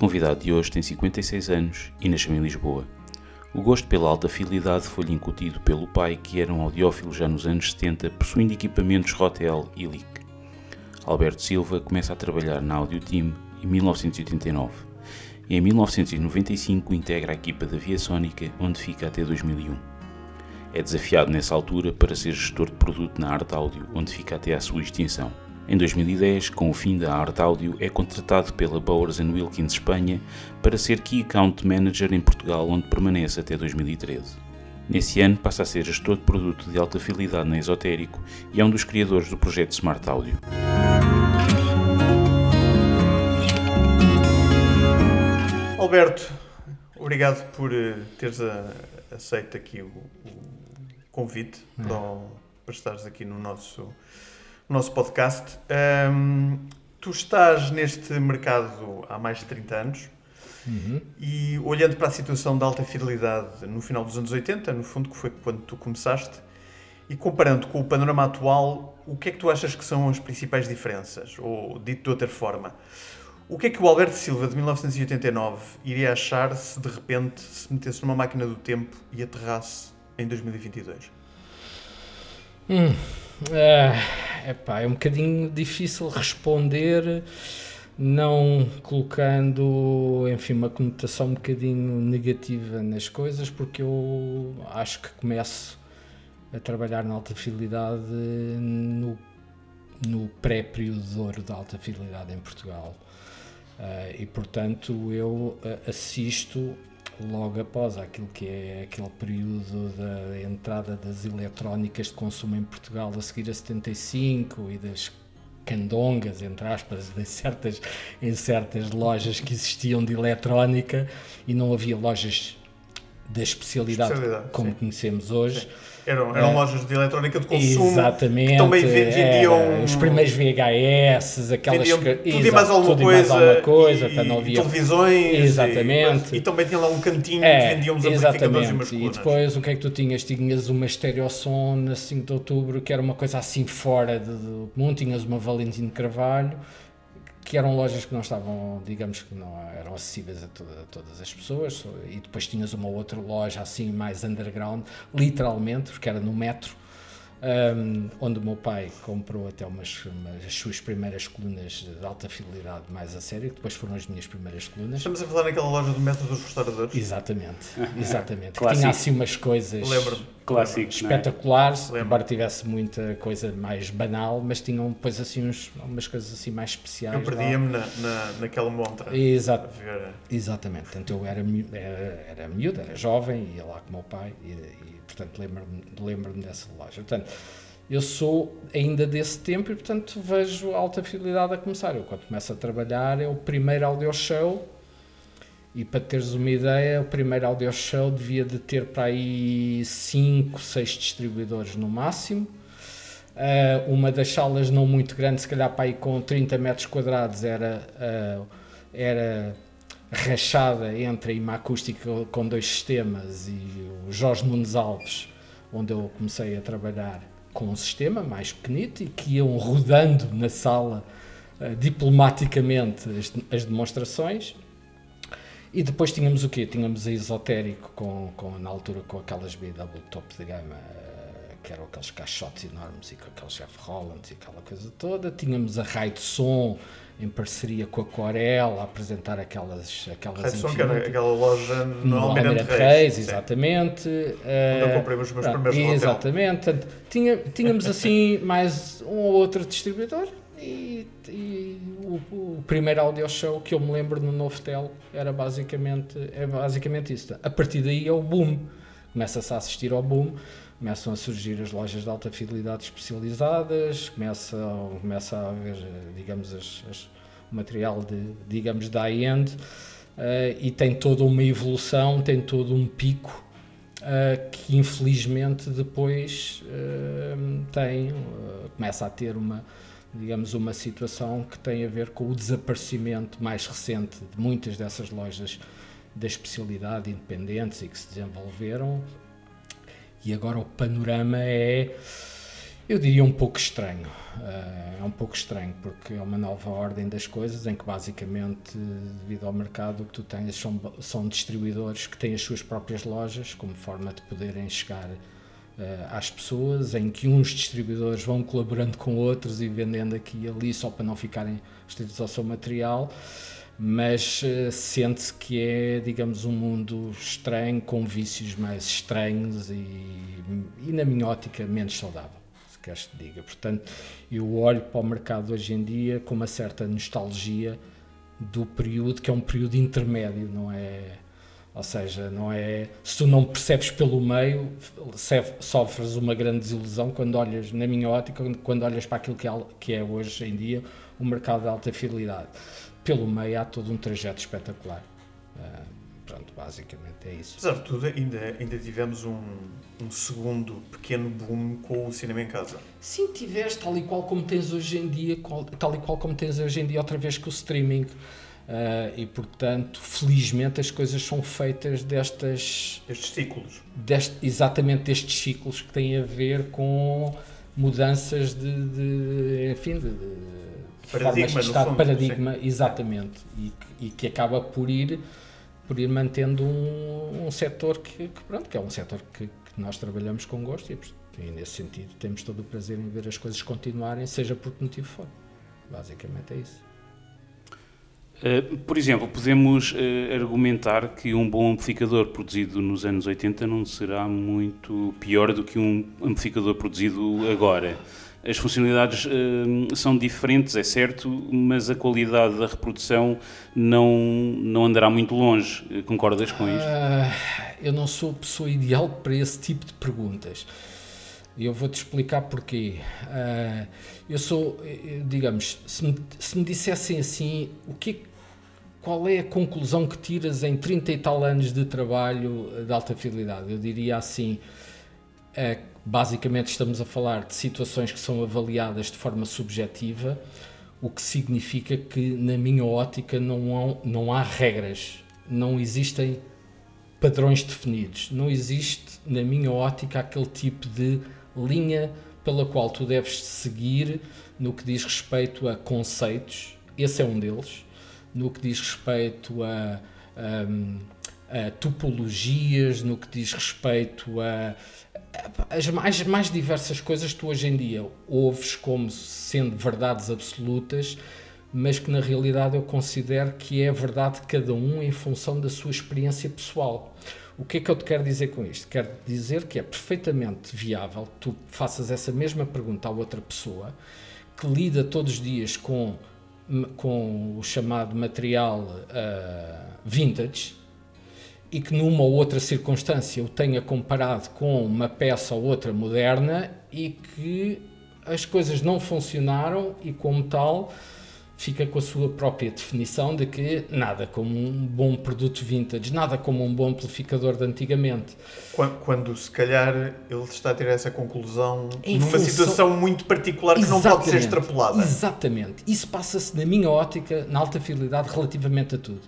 Convidado de hoje tem 56 anos e nasceu em Lisboa. O gosto pela alta fidelidade foi-lhe incutido pelo pai, que era um audiófilo já nos anos 70, possuindo equipamentos Rotel e LIC. Alberto Silva começa a trabalhar na Audio Team em 1989 e em 1995 integra a equipa da Via Sónica, onde fica até 2001. É desafiado nessa altura para ser gestor de produto na Arte Áudio, onde fica até à sua extinção. Em 2010, com o fim da Arte Áudio, é contratado pela Bowers Wilkins Espanha para ser Key Account Manager em Portugal, onde permanece até 2013. Nesse ano passa a ser gestor de produto de alta fidelidade na Esotérico e é um dos criadores do projeto Smart Audio. Alberto, obrigado por eh, teres a, aceito aqui o, o convite é. para, para estares aqui no nosso, no nosso podcast. Um, tu estás neste mercado há mais de 30 anos uhum. e olhando para a situação de alta fidelidade no final dos anos 80, no fundo que foi quando tu começaste, e comparando com o panorama atual, o que é que tu achas que são as principais diferenças? Ou dito de outra forma, o que é que o Alberto Silva de 1989 iria achar se de repente se metesse numa máquina do tempo e aterrasse em 2022? Hum, é, epá, é um bocadinho difícil responder não colocando, enfim, uma conotação um bocadinho negativa nas coisas, porque eu acho que começo a trabalhar na alta fidelidade no, no pré-período da alta fidelidade em Portugal. Uh, e portanto eu uh, assisto logo após aquilo que é aquele período da entrada das eletrónicas de consumo em Portugal a seguir a 75 e das candongas, entre aspas, em certas, em certas lojas que existiam de eletrónica e não havia lojas da especialidade, especialidade como sim. conhecemos hoje. Sim eram, eram é. lojas de eletrónica de consumo Exatamente, que também vendiam é, os primeiros VHS, aquelas vendiam tudo e mais alguma coisa, mais alguma coisa e, não havia televisões exatamente e, e, também tinha lá um cantinho é, que vendiam os amplificadores e umas E depois o que é que tu tinhas? Tinhas uma estereosom na 5 de outubro que era uma coisa assim fora do mundo, tinhas uma Valentino Carvalho que eram lojas que não estavam, digamos que não eram acessíveis a, toda, a, todas as pessoas, e depois tinhas uma outra loja assim mais underground, literalmente, porque era no metro, um, onde o meu pai comprou até umas, umas, as suas primeiras colunas de alta fidelidade mais a sério, que depois foram as minhas primeiras colunas. Estamos a falar naquela loja do método dos restauradores? Exatamente, exatamente. que tinha assim umas coisas Clássico, é? espetaculares, é? embora tivesse muita coisa mais banal, mas tinham depois assim uns, umas coisas assim mais especiais. Eu perdia-me na, na, naquela montra. Exato, exatamente, portanto eu era, era, era miúdo, era jovem, ia lá com o meu pai e, e portanto lembro-me lembro dessa loja. Portanto, eu sou ainda desse tempo e, portanto, vejo alta fidelidade a começar. Eu, quando começo a trabalhar, é o primeiro audio show. E para teres uma ideia, o primeiro audio show devia de ter para aí 5, 6 distribuidores no máximo. Uh, uma das salas não muito grande, se calhar para aí com 30 metros quadrados, era, uh, era rachada entre a IMA Acústica com dois sistemas e o Jorge Nunes Alves, onde eu comecei a trabalhar com um sistema mais pequenito e que iam rodando na sala uh, diplomaticamente as, as, demonstrações. E depois tínhamos o quê? Tínhamos a Esotérico, com, com, na altura com aquelas BW top de gama, uh, que eram aqueles caixotes enormes e com aqueles Jeff Hollands e aquela coisa toda. Tínhamos a Raio de Som, em parceria com a Corel a apresentar aquelas aquelas Redson, que era aquela loja no, no Almirante Reis, Reis exatamente uh, eu comprei os meus primeiros exatamente tinha, tínhamos assim mais um ou outro distribuidor e, e o, o, primeiro audio show que eu me lembro no Novotel era basicamente é basicamente isso. A partir daí é o boom. Começa-se a assistir ao boom começam a surgir as lojas de alta fidelidade especializadas, começa, começa a haver, digamos, as, as, material de, digamos, da high-end uh, e tem toda uma evolução, tem todo um pico uh, que infelizmente depois uh, tem, começa a ter uma, digamos, uma situação que tem a ver com o desaparecimento mais recente de muitas dessas lojas da especialidade independentes e que se desenvolveram e agora o panorama é Eu diria um pouco estranho. Uh, é um pouco estranho porque é uma nova ordem das coisas em que basicamente, devido ao mercado, o que tu tens são, são distribuidores que têm as suas próprias lojas como forma de poderem chegar uh, às pessoas, em que uns distribuidores vão colaborando com outros e vendendo aqui e ali só para não ficarem restritos ao seu material mas uh, sente-se que é, digamos, um mundo estranho, com vícios mais estranhos e, e na minha ótica, menos saudável, se queres te diga. Portanto, eu olho para o mercado hoje em dia com uma certa nostalgia do período, que é um período intermédio, não é... Ou seja, não é. Se tu não percebes pelo meio, sofres uma grande desilusão quando olhas, na minha ótica, quando olhas para aquilo que é, que é hoje em dia o mercado de alta fidelidade pelo meio há todo um trajeto espetacular. Uh, pronto, basicamente é isso. Apesar de tudo, ainda, ainda tivemos um, um segundo pequeno boom com o cinema em casa. Sim, tiveste, tal e qual como tens hoje em dia, tal e qual como tens hoje em dia outra vez com o streaming. Uh, e portanto, felizmente as coisas são feitas destas. Estes ciclos. Exatamente destes ciclos que têm a ver com mudanças de. de enfim, de, de paradigma, formas de fundo, paradigma, sim. exatamente, e que, e que, acaba por ir, por ir mantendo um, um setor que, que, pronto, que é um setor que, que nós trabalhamos com gosto e, e, nesse sentido temos todo o prazer em ver as coisas continuarem, seja por que motivo for. Basicamente é isso. Uh, por exemplo, podemos uh, argumentar que um bom amplificador produzido nos anos 80 não será muito pior do que um amplificador produzido agora. As funcionalidades uh, são diferentes, é certo, mas a qualidade da reprodução não, não andará muito longe. Concordas com isto? Uh, eu não sou a pessoa ideal para esse tipo de perguntas. Eu vou-te explicar porquê. Uh, eu sou, digamos, se me, se me dissessem assim, o que, qual é a conclusão que tiras em 30 e tal anos de trabalho de alta fidelidade? Eu diria assim, uh, Basicamente, estamos a falar de situações que são avaliadas de forma subjetiva, o que significa que, na minha ótica, não há, não há regras, não existem padrões definidos, não existe, na minha ótica, aquele tipo de linha pela qual tu deves seguir no que diz respeito a conceitos, esse é um deles, no que diz respeito a, a, a topologias, no que diz respeito a as mais, mais diversas coisas que tu hoje em dia ouves como sendo verdades absolutas, mas que na realidade eu considero que é a verdade de cada um em função da sua experiência pessoal. O que é que eu te quero dizer com isto? Quero dizer que é perfeitamente viável que tu faças essa mesma pergunta a outra pessoa que lida todos os dias com, com o chamado material uh, vintage e que numa ou outra circunstância o tenha comparado com uma peça ou outra moderna e que as coisas não funcionaram e como tal fica com a sua própria definição de que nada como um bom produto vintage, nada como um bom amplificador de antigamente. Quando, quando se calhar ele está a ter essa conclusão em numa função... situação muito particular que Exatamente. não pode ser extrapolada. Exatamente. Isso passa-se na minha ótica, na alta fidelidade, relativamente a tudo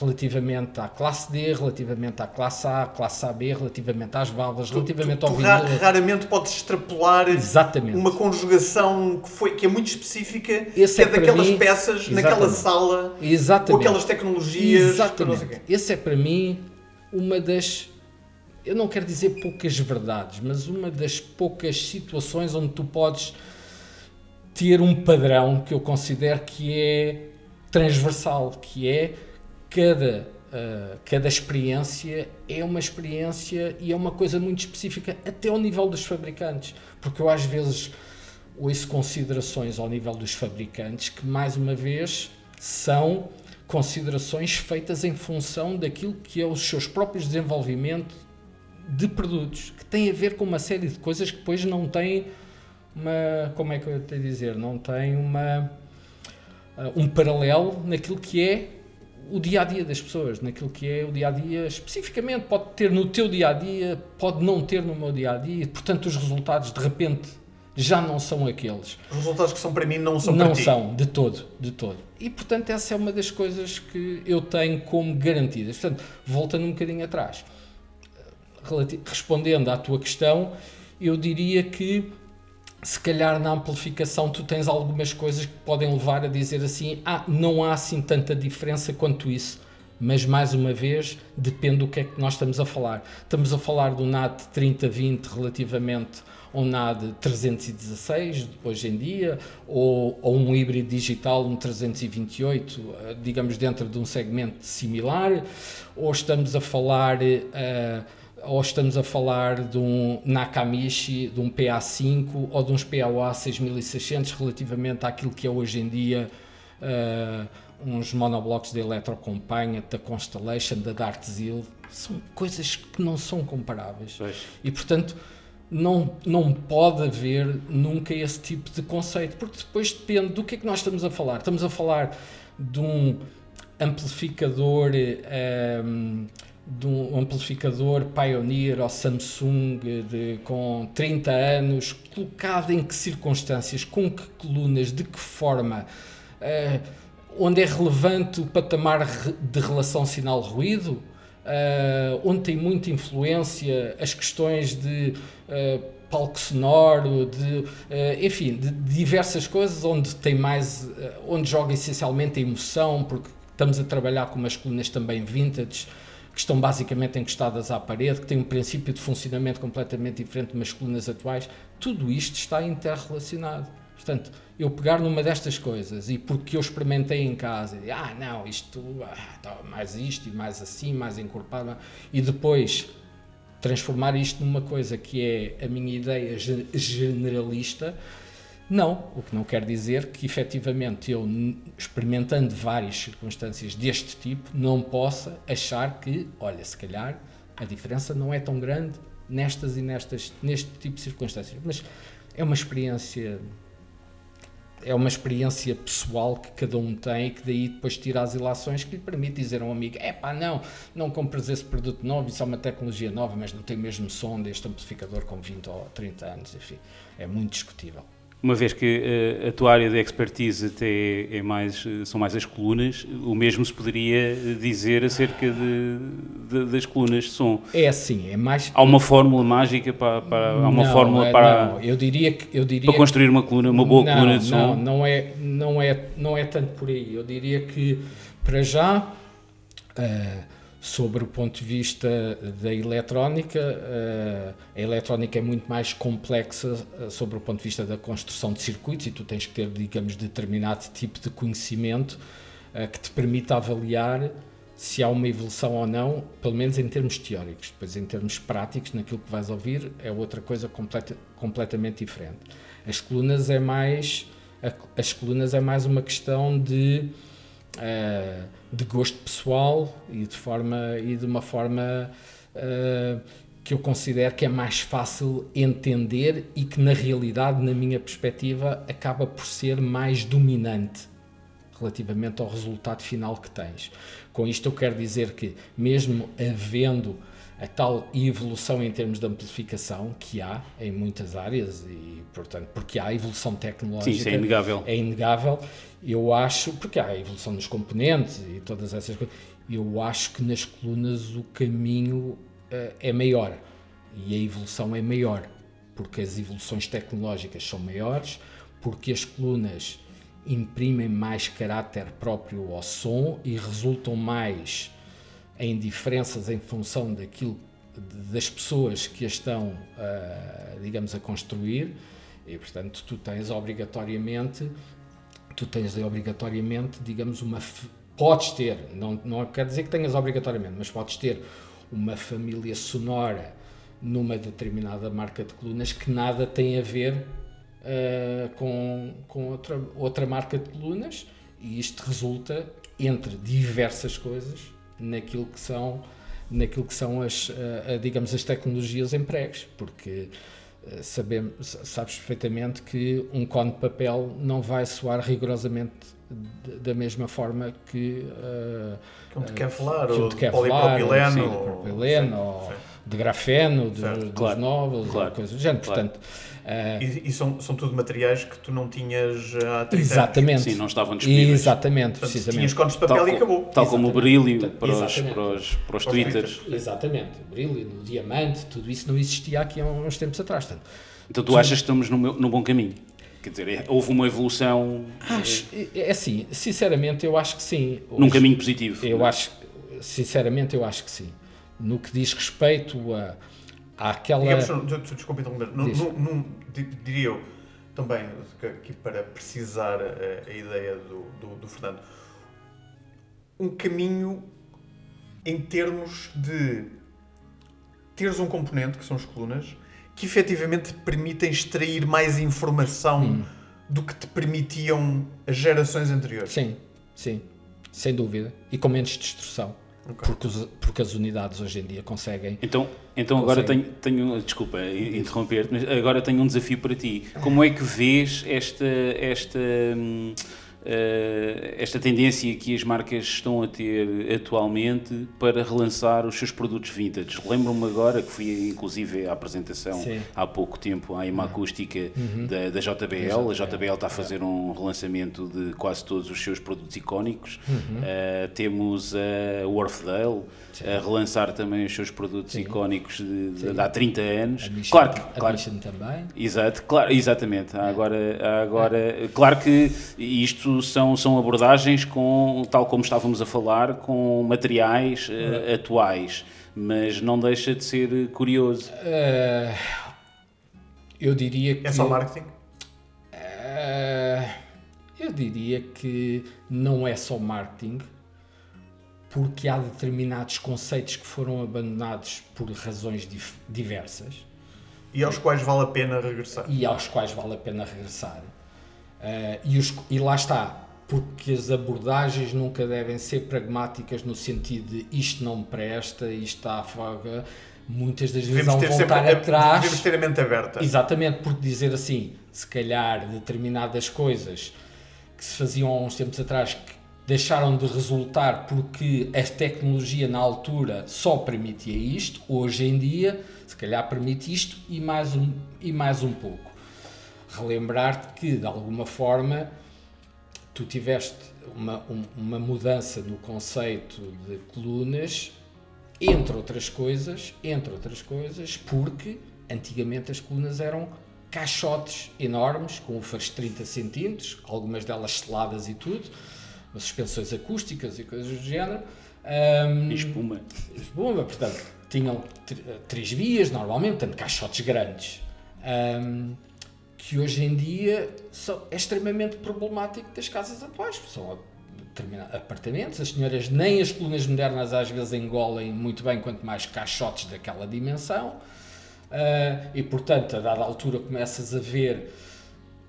relativamente à classe D, relativamente à classe A, classe AB, relativamente às válvulas, relativamente tu, tu, ao vinil. Raramente podes extrapolar Exatamente. uma conjugação que, foi, que é muito específica, Esse que é, é daquelas mim, peças, exatamente. naquela sala, exatamente. com aquelas tecnologias. Exatamente. Esse é para mim uma das eu não quero dizer poucas verdades, mas uma das poucas situações onde tu podes ter um padrão que eu considero que é transversal, que é cada, uh, cada experiência é uma experiência e é uma coisa muito específica, até ao nível dos fabricantes. Porque eu às vezes ouço considerações ao nível dos fabricantes que, mais uma vez, são considerações feitas em função daquilo que é os seus próprios desenvolvimento de produtos, que tem a ver com uma série de coisas que depois não têm uma, como é que eu tenho a dizer, não tem uma, uh, um paralelo naquilo que é o dia a dia das pessoas, naquilo que é o dia a dia, especificamente, pode ter no teu dia a dia, pode não ter no meu dia a dia, portanto, os resultados de repente já não são aqueles. Os resultados que são para mim não são não para ti. Não são, de todo, de todo. E portanto, essa é uma das coisas que eu tenho como garantidas. Portanto, voltando um bocadinho atrás, respondendo à tua questão, eu diria que se calhar na amplificação tu tens algumas coisas que podem levar a dizer assim: ah, não há assim tanta diferença quanto isso. Mas mais uma vez, depende do que é que nós estamos a falar. Estamos a falar do NAT 3020 relativamente ao NAD 316 hoje em dia, ou, ou um híbrido digital, um 328, eh, digamos dentro de um segmento similar, ou estamos a falar. Uh, ou estamos a falar de um Nakamichi, de um PA5 ou de uns PAOA 6600 relativamente àquilo que é hoje em dia uh, uns monoblocos da Electrocompagna, da Constellation, da Dartzil. São coisas que não são comparáveis. Pois. E portanto não, não pode haver nunca esse tipo de conceito, porque depois depende do que é que nós estamos a falar. Estamos a falar de um amplificador. Um, ehm, de um amplificador Pioneer ou Samsung de, com 30 anos, colocado em que circunstâncias, com que colunas, de que forma, uh, onde é relevante o patamar de relação sinal-ruído, uh, onde tem muita influência as questões de uh, palco sonoro, de, enfim, de diversas coisas, onde tem mais, onde joga essencialmente a emoção, porque estamos a trabalhar com umas colunas também vintage, que estão basicamente encostadas à parede, que têm um princípio de funcionamento completamente diferente das colunas atuais, tudo isto está interrelacionado. Portanto, eu pegar numa destas coisas e porque eu experimentei em casa, e, ah, não, isto, ah, tá, mais isto e mais assim, mais encorpado, e depois transformar isto numa coisa que é a minha ideia generalista, não, o que não quer dizer que efetivamente eu, experimentando várias circunstâncias deste tipo, não possa achar que, olha, se calhar a diferença não é tão grande nestas e nestas, neste tipo de circunstâncias. Mas é uma experiência é uma experiência pessoal que cada um tem e que daí depois tira as ilações que lhe permite dizer a um amigo é pá, não, não compres esse produto novo, isso é uma tecnologia nova, mas não tem mesmo som deste amplificador com 20 ou 30 anos, enfim, é muito discutível uma vez que uh, a tua área de expertise até é mais, eh, são mais as colunas, o mesmo se poderia dizer acerca de, de, das colunas de som. É assim, é mais... Há uma fórmula mágica para... para há uma não, fórmula é, para... Não, eu diria que... Eu diria para construir uma coluna, uma boa não, coluna de som? Não, não é, não, é, não é tanto por aí. Eu diria que, para já... Uh, sobre o ponto de vista da eletrónica, eh, a eletrónica é muito mais complexa eh, sobre o ponto de vista da construção de circuitos e tu tens que ter, digamos, determinado tipo de conhecimento eh, que te permita avaliar se há uma evolução ou não, pelo menos em termos teóricos. Depois, em termos práticos, naquilo que vais ouvir, é outra coisa completa, completamente diferente. As colunas é mais as colunas é mais uma questão de uh, de gosto pessoal e de forma e de uma forma uh, que eu considero que é mais fácil entender e que na realidade, na minha perspectiva, acaba por ser mais dominante relativamente ao resultado final que tens. Com isto eu quero dizer que mesmo havendo a tal evolução em termos de amplificação que há em muitas áreas e portanto porque há evolução tecnológica Sim, isso é inegável. é inegável. Eu acho porque há a evolução dos componentes e todas essas coisas eu acho que nas colunas o caminho uh, é maior e a evolução é maior porque as evoluções tecnológicas são maiores porque as colunas imprimem mais caráter próprio ao som e resultam mais em diferenças em função daquilo das pessoas que as estão, uh, digamos, a construir. E, portanto, tu tens obrigatoriamente, tu tens obrigatoriamente, digamos, uma podes ter, não não quer dizer que tenhas obrigatoriamente, mas podes ter uma família sonora numa determinada marca de colunas que nada tem a ver uh, com, com outra, outra marca de colunas. E isto resulta entre diversas coisas naquilo que são naquilo que são as uh, digamos as tecnologias empregues porque uh, sabemos sabes perfeitamente que um cone de papel não vai soar rigorosamente da mesma forma que uh, um de Kevlar que um de Kevlar, polipropileno ou, ou de grafeno de, dos claro, novos claro, coisas do género claro. portanto Uh, e, e são, são tudo materiais que tu não tinhas há 30 Exatamente. Anos. Sim, não estavam disponíveis. Exatamente, Portanto, precisamente. Tinhas cones de papel tal, e acabou. Tal como o brilho para os, para os, para os twitters. Exatamente, o brilho, o diamante, tudo isso não existia aqui há uns tempos atrás. Portanto, Então tu achas que estamos no, meu, no bom caminho? Quer dizer, é- houve uma evolução Acho, é é assim, sinceramente eu acho que sim. num Hoje- caminho positivo. Eu não é? acho, sinceramente eu acho que sim. No que diz respeito a, àquela... Digamos, não, tu- tu- desculpa interromper, não, Diz. não, não, di- diria eu também, aqui para precisar a, a ideia do, do, do Fernando, um caminho em termos de teres um componente, que são as colunas, que efetivamente te permitem extrair mais informação Hum. do que te permitiam as gerações anteriores. Sim, sim, sem dúvida. E com menos destruição. Ok. Porque, os- porque as unidades hoje em dia conseguem... Então, então agora tenho, tenho, desculpa interromper-te, mas agora tenho um desafio para ti. Como é que vês esta, esta, hum, eh, esta tendência que as marcas estão a ter atualmente para relançar os seus produtos vintage? Lembro-me agora que fui inclusive à apresentação Sim. há pouco tempo à IMA Acústica da, da JBL. A JBL está a fazer um relançamento de quase todos os seus produtos icónicos. Eh, temos a Wharfdale a relançar também os seus produtos icónicos de, de- de há 30 anos. Claro que, claro, também. Exato, claro, exatamente. Há agora, há agora, claro que isto são, são abordagens com, tal como estávamos a falar, com materiais eh, atuais, mas não deixa de ser curioso. Eh, eu diria que... É só marketing? Eh, eu diria que não é só marketing, porque há determinados conceitos que foram abandonados por razões dif- diversas E aos quais vale a pena regressar. e aos quais vale a pena regressar. Eh, e, os- e lá está, porque as abordagens nunca devem ser pragmáticas no sentido de isto não me presta, isto está a folga. Muitas das vezes Devemos vão ter, sempre, voltar atrás. devemos ter a mente aberta. Exatamente, porque dizer assim, se calhar determinadas coisas que se faziam há uns tempos atrás que deixaram de resultar porque a tecnologia na altura só permitia isto, hoje em dia, se calhar permite isto e mais um, e mais um pouco. Relembrar-te que, de alguma forma, tu tiveste uma, um- uma mudança no conceito de colunas, entre outras coisas, entre outras coisas, porque antigamente as colunas eram caixotes enormes, com ufas de 30 centímetros, algumas delas seladas e tudo, suspensões acústicas e coisas do género. Ahm, E espuma. Espuma, portanto, tinham tr- três vias, normalmente, portanto, caixotes grandes. Ahm, que hoje em dia são, é extremamente problemático das casas atuais, são apartamentos, as senhoras nem as colunas modernas às vezes engolem muito bem, quanto mais caixotes daquela dimensão, Ah, e portanto, a dada altura começas a ver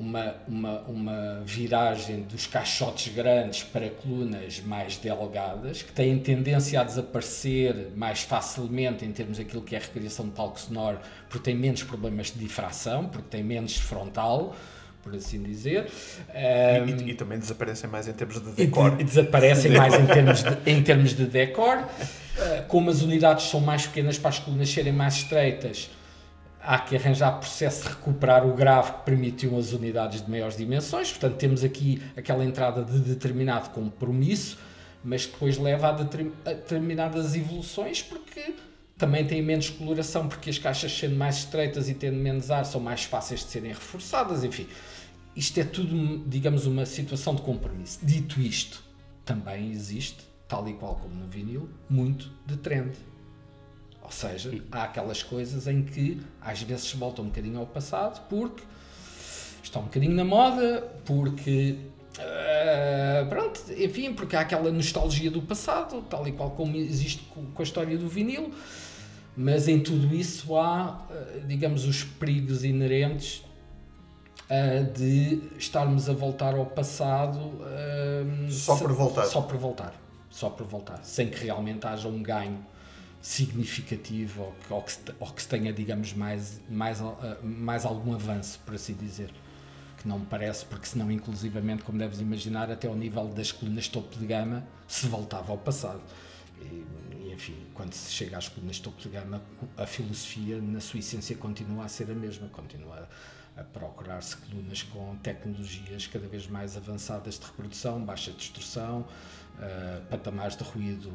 uma, uma, uma viragem dos caixotes grandes para colunas mais delgadas, que têm tendência a desaparecer mais facilmente em termos daquilo que é a recriação de palco sonoro, porque têm menos problemas de difração, porque têm menos frontal, por assim dizer. E, Ahm, e- e também desaparecem mais em termos de e, decor. de- e desaparecem mais em termos de, em termos de decor. Uh, como as unidades são mais pequenas para as colunas serem mais estreitas, há que arranjar processo de recuperar o grave que permitiu as unidades de maiores dimensões. Portanto, temos aqui aquela entrada de determinado compromisso, mas que depois leva a, determin- a determinadas evoluções, porque também tem menos coloração, porque as caixas sendo mais estreitas e tendo menos ar são mais fáceis de serem reforçadas, enfim. Isto é tudo, digamos, uma situação de compromisso. Dito isto, também existe, tal e qual como no vinil, muito de trend. Ou seja, há aquelas coisas em que às vezes se volta um bocadinho ao passado porque está um bocadinho na moda, porque ah, pronto, enfim, porque há aquela nostalgia do passado, tal e qual como existe com, a história do vinil, mas em tudo isso há, ah, digamos, os perigos inerentes ah, de estarmos a voltar ao passado ah, Só se- por voltar. Só por voltar. Só por voltar. Sem que realmente haja um ganho significativo ou que, ou que, ou que se tenha, digamos, mais, mais, ah, mais algum avanço, por assim dizer. Que não me parece, porque senão, inclusivamente, como deves imaginar, até ao nível das colunas topo de gama, se voltava ao passado. E, e, enfim, quando se chega às colunas topo de gama, a filosofia, na sua essência, continua a ser a mesma, continua a procurar-se colunas com tecnologias cada vez mais avançadas de reprodução, baixa distorção, uh, patamares de ruído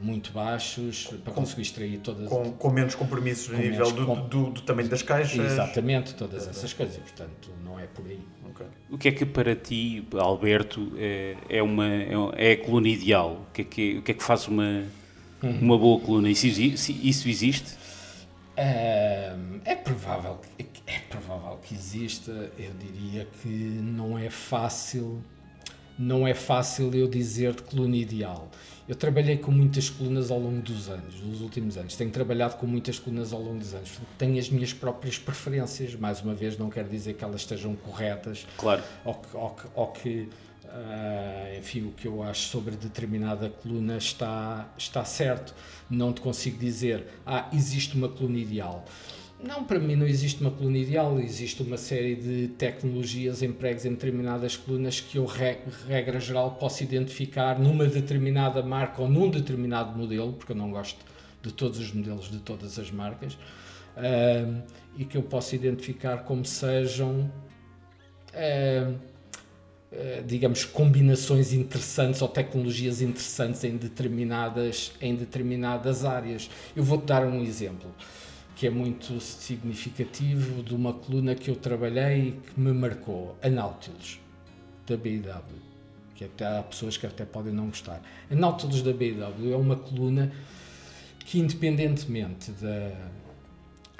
muito baixos para conseguir extrair todas com, com menos compromissos Com a nível menos do, com- do, do tamanho das caixas. exatamente todas essas coisas. E, portanto, não é por aí. Ok. O que é que para ti, Alberto, é, é uma, é, é a coluna ideal? O que é que, o que, é que faz uma, uma boa coluna? Isso, isso existe? É provável que é provável que exista. Eu diria que não é fácil, não é fácil eu dizer de coluna ideal. Eu trabalhei com muitas colunas ao longo dos anos, dos últimos anos. Tenho trabalhado com muitas colunas ao longo dos anos. Tenho as minhas próprias preferências. Mais uma vez, não quer dizer que elas estejam corretas Claro. ou que, ou que, ou que, ah, enfim, o que eu acho sobre determinada coluna está, está certo. Não te consigo dizer, ah, existe uma coluna ideal. Não, para mim não existe uma coluna ideal, existe uma série de tecnologias empregues em determinadas colunas que eu, re- regra geral, posso identificar numa determinada marca ou num determinado modelo, porque eu não gosto de todos os modelos de todas as marcas, ah, e que eu posso identificar como sejam eh, digamos, combinações interessantes ou tecnologias interessantes em determinadas, em determinadas áreas. Eu vou-te dar um exemplo que é muito significativo de uma coluna que eu trabalhei e que me marcou, a Nautilus, da BMW, que até há pessoas que até podem não gostar. A Nautilus da BMW é uma coluna que independentemente da,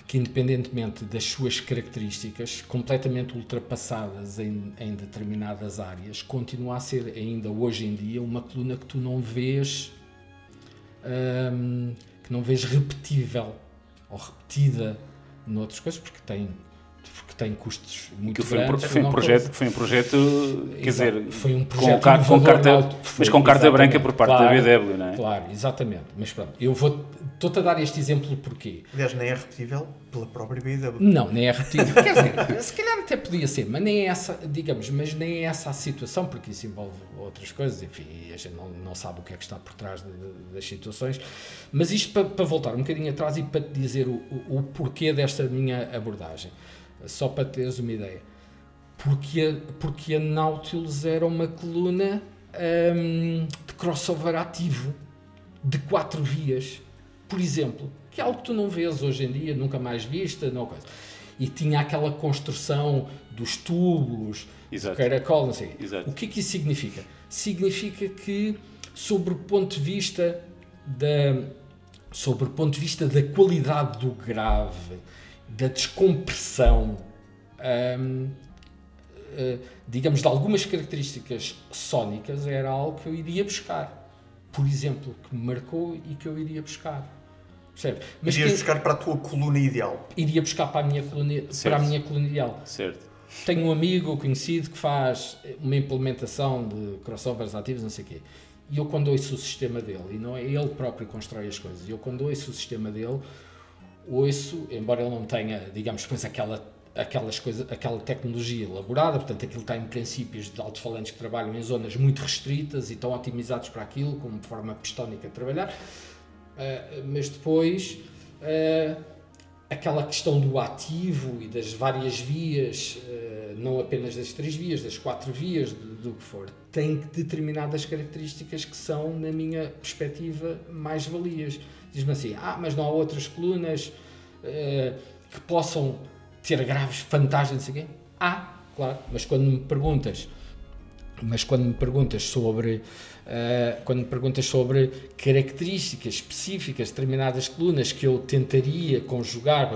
que independentemente das suas características completamente ultrapassadas em, em determinadas áreas, continua a ser ainda hoje em dia uma coluna que tu não vês hum, que não vês repetível ou repetida noutras coisas porque tem porque tem custos muito foi um, grandes foi um projeto, coisa. foi um projeto, quer Exato. dizer, foi um com, projeto car- com carta, na altura. mas Foi, com carta branca por parte Claro, da BMW, não é? Claro, exatamente. Mas pronto, eu vou estou-te a dar este exemplo porquê? Aliás, nem é repetível pela própria BMW. Não, nem é repetido. Quer dizer, se calhar até podia ser, mas nem é essa, digamos, mas nem é essa a situação, porque isso envolve outras coisas, enfim, e a gente não, não sabe o que é que está por trás de- de- das situações. Mas isto para, para voltar um bocadinho atrás e para te dizer o, o, o porquê desta minha abordagem, só para teres uma ideia. Porque a, porque a Nautilus era uma coluna hum, de crossover ativo, de quatro vias, por exemplo, que é algo que tu não vês hoje em dia, nunca mais vista, não coisa. E tinha aquela construção dos tubos, Exato. do caracol, não sei. Exato. O que é que isso significa? Significa que, sobre o ponto de vista da, sobre o ponto de vista da qualidade do grave, da descompressão, hum, eh, digamos, de algumas características sónicas, era algo que eu iria buscar. Por exemplo, que me marcou e que eu iria buscar. Percebe? Mas Irias que buscar para a tua coluna ideal. iria buscar para a minha coluna, para a Certo. minha coluna ideal. Certo. Tenho um amigo conhecido que faz uma implementação de crossovers ativos, não sei o quê. E eu quando ouço o sistema dele, e não é ele próprio que constrói as coisas, e eu quando ouço o sistema dele, ouço, embora ele não tenha, digamos, depois aquela, aquelas coisas, aquela tecnologia elaborada, portanto aquilo tem princípios de alto-falantes que trabalham em zonas muito restritas e estão otimizados para aquilo, como forma pistónica de trabalhar, Uh, mas depois uh, aquela questão do ativo e das várias vias, uh, não apenas das três vias, das quatro vias, do, do que for, tem determinadas características que são, na minha perspectiva, mais valias. Diz-me assim, ah, mas não há outras colunas uh, que possam ter graves vantagens, não sei o quê? Há, claro, mas quando me perguntas mas quando me perguntas sobre uh, quando me perguntas sobre características específicas de determinadas colunas que eu tentaria conjugar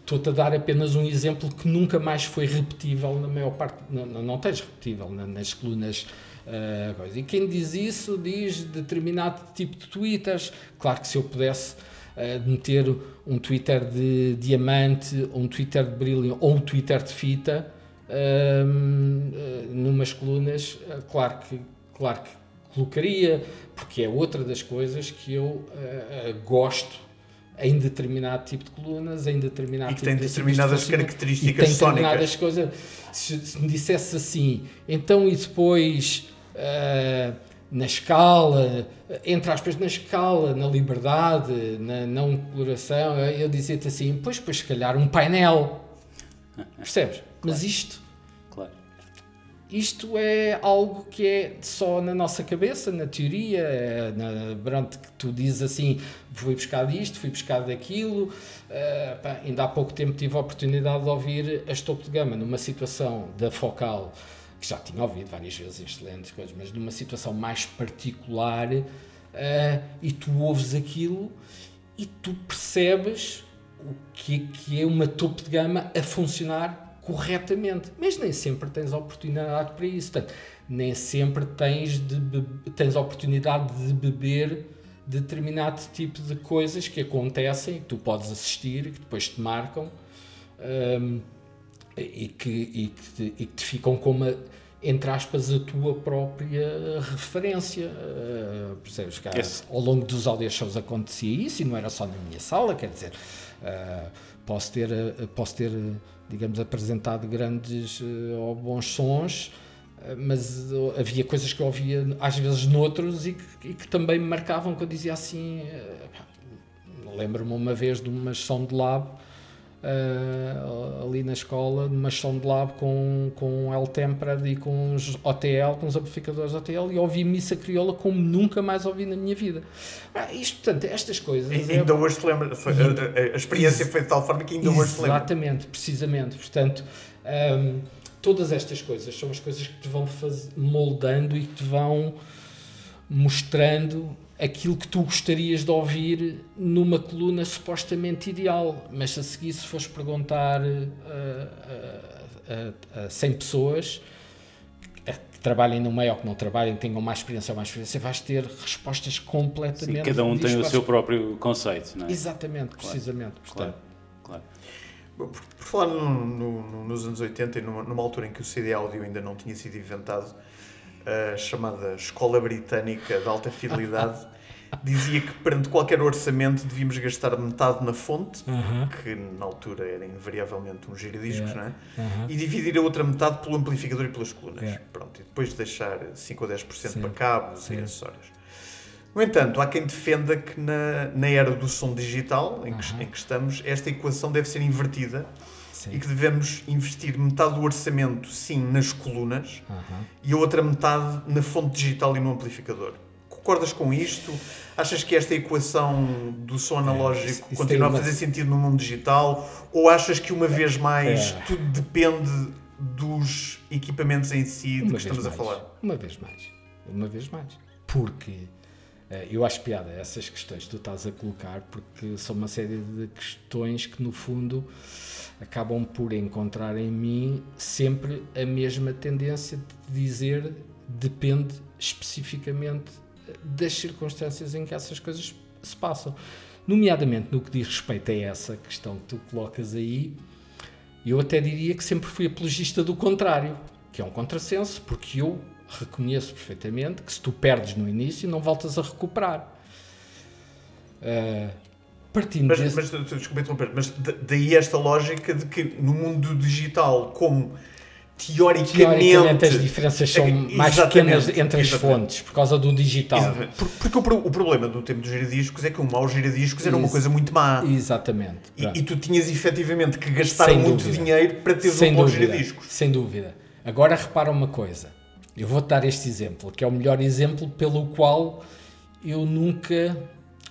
estou-te a dar apenas um exemplo que nunca mais foi repetível na maior parte não, não, não tens repetível na- nas colunas uh, coisa. e quem diz isso diz determinado tipo de twitters claro que se eu pudesse uh, meter um twitter de diamante ou um twitter de brilho ou um twitter de fita eh, numas colunas, eh, claro que, claro que colocaria, porque é outra das coisas que eu eh, eh, gosto em determinado tipo de colunas, em determinado E que tipo tem de determinadas de características e tem sónicas. determinadas coisas. Se, se me dissesse assim, então e depois eh, na escala, entre aspas, na escala, na liberdade, na não coloração, eu dizia-te assim, pois, pois, se calhar um painel. Percebes? Mas isto Claro. isto é algo que é só na nossa cabeça, na teoria, é na, pronto, que tu dizes assim, fui buscar disto, fui buscar daquilo. Uh, pá, ainda há pouco tempo tive a oportunidade de ouvir a topo de gama numa situação da Focal, que já tinha ouvido várias vezes excelentes coisas, mas numa situação mais particular, uh, e tu ouves aquilo e tu percebes o que, que é uma topo de gama a funcionar corretamente, mas nem sempre tens oportunidade para isso. Portanto, nem sempre tens, de tens oportunidade de beber determinado tipo de coisas que acontecem, que tu podes assistir, que depois te marcam um, e, que, e, que te, e, que te, ficam como, a, entre aspas, a tua própria referência. Uh, percebes? Que ao longo dos audios shows acontecia isso e não era só na minha sala, quer dizer, uh, posso ter, uh, posso ter digamos, apresentado grandes ou bons sons mas havia coisas que eu ouvia às vezes noutros e que, e que também me marcavam que eu dizia assim lembro-me uma vez de uma sound lab uh, ali na escola, numa sound lab com, com El Temperad e com os OTL, com os amplificadores OTL, e ouvi missa crioula como nunca mais ouvi na minha vida. Ah, isto, portanto, estas coisas. E, é... Ainda hoje te lembra, foi, a, a, experiência foi de tal forma que ainda hoje te lembra. Exatamente, precisamente. Portanto. Um, todas estas coisas são as coisas que te vão moldando e que te vão mostrando aquilo que tu gostarias de ouvir numa coluna supostamente ideal. Mas a seguir, se fores perguntar a, a, a, a 100 pessoas que trabalhem no meio ou que não trabalhem, tenham mais experiência ou mais experiência, vais ter respostas completamente Sim, cada um tem o seu próprio conceito, não é? Exatamente, precisamente. Claro, claro. Por, por falar no, no, nos anos 80 e numa, numa altura em que o CD áudio ainda não tinha sido inventado, a chamada Escola Britânica de Alta Fidelidade dizia que perante qualquer orçamento devíamos gastar metade na fonte, que na altura era invariavelmente um giradiscos, yeah. não é? E dividir a outra metade pelo amplificador e pelas colunas. Yeah. Pronto, e depois deixar 5 ou 10% Sim. para cabos Sim. e acessórios. No entanto, há quem defenda que na, na era do som digital em que, em que estamos, esta equação deve ser invertida Sim. e que devemos investir metade do orçamento, sim, nas colunas e a outra metade na fonte digital e no amplificador. Concordas com isto? Achas que esta equação do som analógico é, isso, isso continua uma... a fazer sentido no mundo digital? Ou achas que uma vez mais é. tudo depende dos equipamentos em si de uma que estamos mais. a falar? Uma vez mais. Uma vez mais. Porque eu acho piada essas questões que tu estás a colocar, porque são uma série de questões que, no fundo, acabam por encontrar em mim sempre a mesma tendência de dizer depende especificamente das circunstâncias em que essas coisas se passam. Nomeadamente no que diz respeito a essa questão que tu colocas aí, eu até diria que sempre fui apologista do contrário, que é um contrassenso, porque eu reconheço perfeitamente que se tu perdes no início, não voltas a recuperar. Uh, partindo mas, desse... mas, desculpa interromper, mas daí esta lógica de que no mundo digital, como teoricamente, teoricamente as diferenças são é, mais pequenas entre as fontes por causa do digital. Porque o, o, problema do tempo dos giradiscos é que o mau giradiscos era uma coisa muito má. Exatamente. E, e, tu tinhas efetivamente que gastar Sem muito dúvida. dinheiro para teres Sem um bom giradiscos. Sem dúvida. Agora repara uma coisa. Eu vou-te dar este exemplo, que é o melhor exemplo pelo qual eu nunca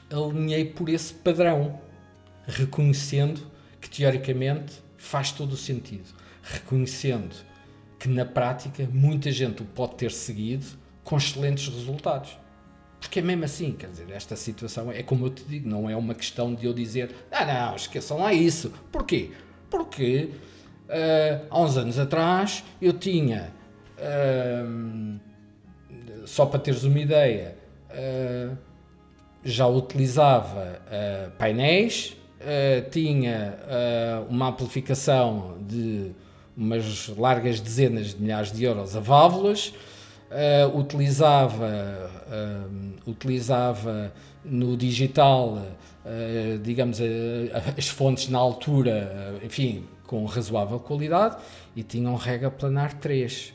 alinhei por esse padrão, reconhecendo que teoricamente faz todo o sentido, reconhecendo que na prática muita gente o pode ter seguido com excelentes resultados. Porque é mesmo assim, quer dizer, esta situação é como eu te digo, não é uma questão de eu dizer, ah não, esqueçam lá isso. Porquê? Porque uh, há uns anos atrás eu tinha, uh, só para teres uma ideia, uh, já utilizava painéis, tinha uma amplificação de umas largas dezenas de milhares de euros a válvulas, uh, utilizava, uh, utilizava no digital, uh, digamos, as fontes na altura, enfim, com razoável qualidade, e tinha um Rega Planar 3.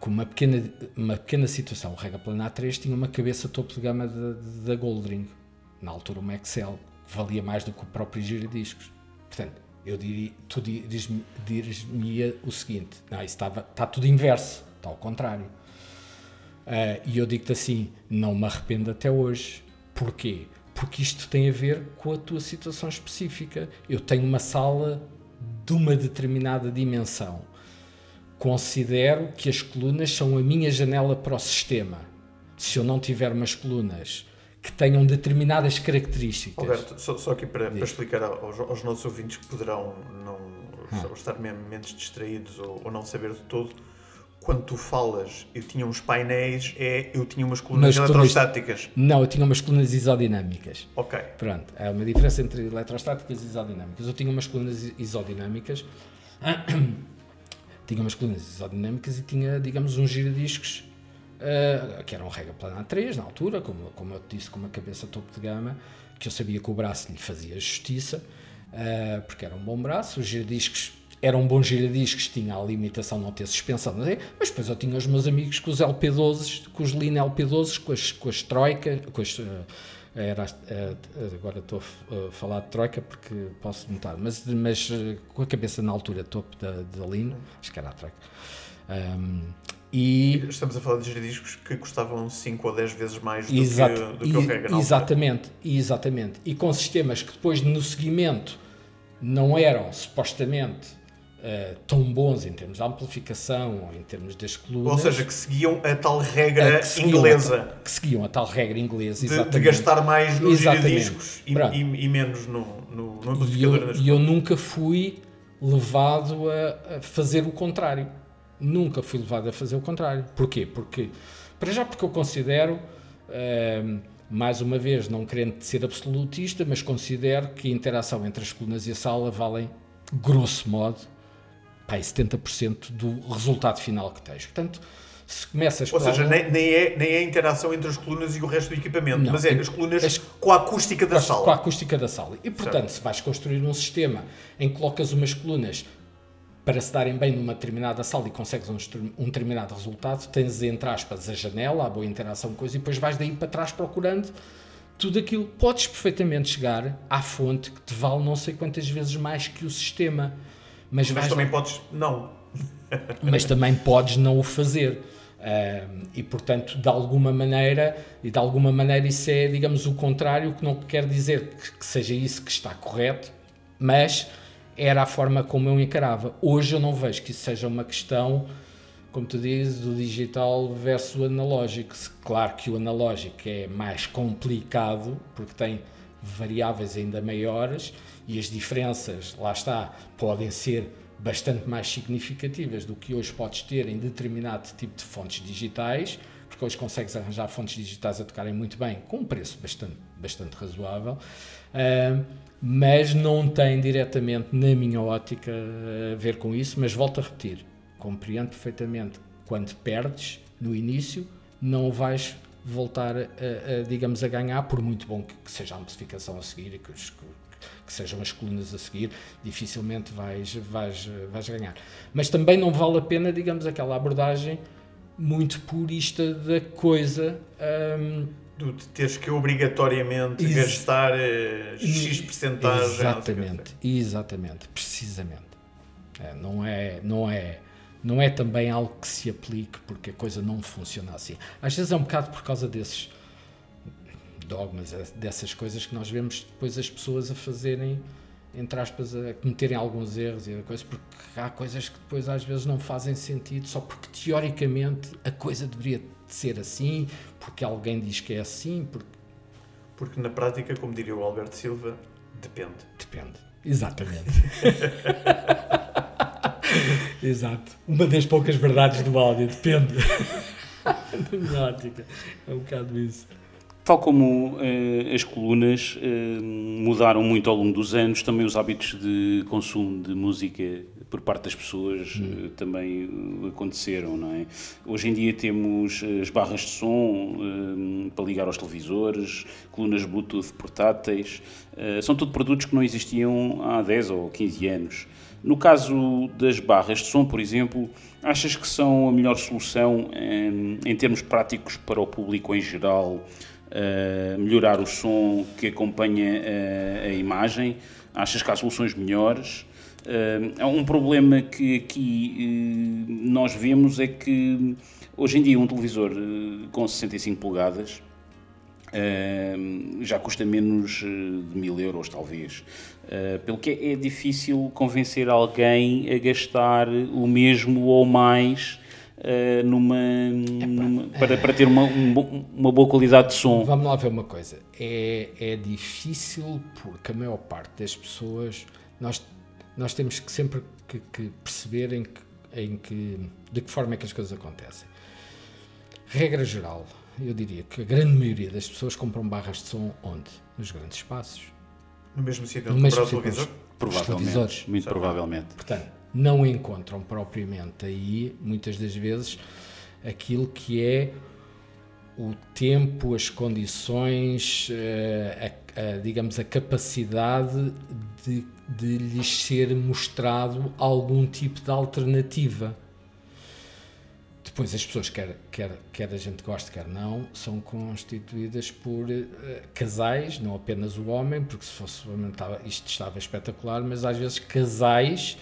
Com uma pequena, uma pequena situação, o Rega Planar 3 tinha uma cabeça topo de gama da Goldring, na altura uma Excel, que valia mais do que o próprio giradiscos. Portanto, Eu diria, tu dirias-me dirias o seguinte: não, isso estava, está tudo inverso, está ao contrário. Uh, e eu digo-te assim: não me arrependo até hoje. Porquê? Porque isto tem a ver com a tua situação específica. Eu tenho uma sala de uma determinada dimensão. Considero que as colunas são a minha janela para o sistema. Se eu não tiver umas colunas que tenham determinadas características. Alberto, só, só aqui para, para explicar aos, aos, nossos ouvintes que poderão não ah. estar menos distraídos ou, ou, não saber de todo, quando tu falas eu tinha uns painéis, é eu tinha umas colunas umas eletrostáticas. Colunas, não, eu tinha umas colunas isodinâmicas. Ok. Pronto, é uma diferença entre eletrostáticas e isodinâmicas. Eu tinha umas colunas isodinâmicas. tinha umas colunas isodinâmicas e tinha, digamos, uns giradiscos uh, que era um Rega Planar 3 na altura, como, como eu te disse, com uma cabeça topo de gama, que eu sabia que o braço lhe fazia justiça, uh, porque era um bom braço, os giradiscos eram bons giradiscos, tinha a limitação de não ter suspensão, mas depois eu tinha os meus amigos com os LP12, com os Lean LP12, com as, com as Troika, com as, uh, era, agora estou a falar de Troika porque posso notar, mas, mas com a cabeça na altura topo da, da Lean, acho que era a Troika. Um, e Estamos a falar de giradiscos que custavam 5 ou 10 vezes mais do Exato, que, do que o Rega Exatamente, exatamente. E com sistemas que depois no seguimento não eram supostamente uh, tão bons em termos de amplificação ou em termos das colunas. Ou seja, que seguiam a tal regra a que inglesa. A, que seguiam a tal regra inglesa. De, de gastar mais nos giradiscos e, e, e, menos no, no, no amplificador. E eu, eu nunca fui levado a, a fazer o contrário nunca fui levado a fazer o contrário. Porquê? Porque, para já porque eu considero, uh, mais uma vez, não querendo ser absolutista, mas considero que a interação entre as colunas e a sala valem, grosso modo, pá, 70% do resultado final que tens. Portanto, se começas Ou seja, nem, nem, é, nem é a interação entre as colunas e o resto do equipamento, não, mas é as colunas as, com a acústica da sala. Com a acústica da sala. E, portanto, certo. se vais construir um sistema em que colocas umas colunas para se darem bem numa determinada sala e consegues um, um, determinado resultado, tens, entre aspas, a janela, a boa interação, coisa, e depois vais daí para trás procurando tudo aquilo. Podes perfeitamente chegar à fonte que te vale não sei quantas vezes mais que o sistema. Mas, mas também podes não. mas também podes não o fazer. Uh, e portanto, de alguma maneira, e de alguma maneira isso é, digamos, o contrário, que não quer dizer que, que seja isso que está correto, mas era a forma como eu encarava. Hoje eu não vejo que isso seja uma questão, como tu dizes, do digital versus o analógico. Claro que o analógico é mais complicado, porque tem variáveis ainda maiores e as diferenças, lá está, podem ser bastante mais significativas do que hoje podes ter em determinado tipo de fontes digitais, porque hoje consegues arranjar fontes digitais a tocarem muito bem, com um preço bastante, bastante razoável. Uh, mas não tem diretamente, na minha ótica, a ver com isso. Mas volto a repetir: compreendo perfeitamente quando perdes no início, não vais voltar, a, a, digamos, a ganhar, por muito bom que, que seja a amplificação a seguir e que, que, que, sejam as colunas a seguir, dificilmente vais, vais, vais ganhar. Mas também não vale a pena, digamos, aquela abordagem muito purista da coisa. Um, de teres que obrigatoriamente Ex gastar uh, X percentagem. Exatamente, exatamente, precisamente. É, não, é, não, é, não é também algo que se aplique porque a coisa não funciona assim. Às vezes é um bocado por causa desses dogmas, é, dessas coisas que nós vemos depois as pessoas a fazerem, entre aspas, a cometerem alguns erros e coisa, porque há coisas que depois às vezes não fazem sentido só porque teoricamente a coisa deveria ser assim, porque alguém diz que é assim, porque... Porque na prática, como diria o Alberto Silva, depende. Depende, exatamente. Exato. Uma das poucas verdades do áudio, depende. na minha ótica, é um bocado isso. Tal como eh, as colunas eh, mudaram muito ao longo dos anos, também os hábitos de consumo de música por parte das pessoas hum. Eh, também aconteceram, não é? Hoje em dia temos as barras de som para ligar aos televisores, colunas Bluetooth portáteis, são tudo produtos que não existiam há 10 ou 15 anos. No caso das barras de som, por exemplo, achas que são a melhor solução em, em termos práticos para o público em geral? Uh, melhorar o som que acompanha a, eh, a imagem? Achas que há soluções melhores? Uh, um problema que aqui uh, nós vemos é que hoje em dia um televisor uh, com 65 polegadas já custa menos de mil euros, talvez. pelo que é, é difícil convencer alguém a gastar o mesmo ou mais uh, numa, numa, para, para ter uma, uma boa qualidade de som. Vamos lá ver uma coisa. É, é difícil porque a maior parte das pessoas nós, nós temos que sempre que, que perceber em que, em que, de que forma é que as coisas acontecem. Regra geral, eu diria que a grande maioria das pessoas compram barras de som onde? Nos grandes espaços. No mesmo sítio onde comprar o televisor? Provavelmente. Muito provavelmente. Portanto, não encontram propriamente aí, muitas das vezes, aquilo que é o tempo, as condições, eh, a, a, digamos, a capacidade de, de lhes ser mostrado algum tipo de alternativa. Depois, as pessoas, quer, quer, quer a gente goste, quer não, são constituídas por uh, casais, não apenas o homem, porque se fosse isto estava espetacular, mas às vezes casais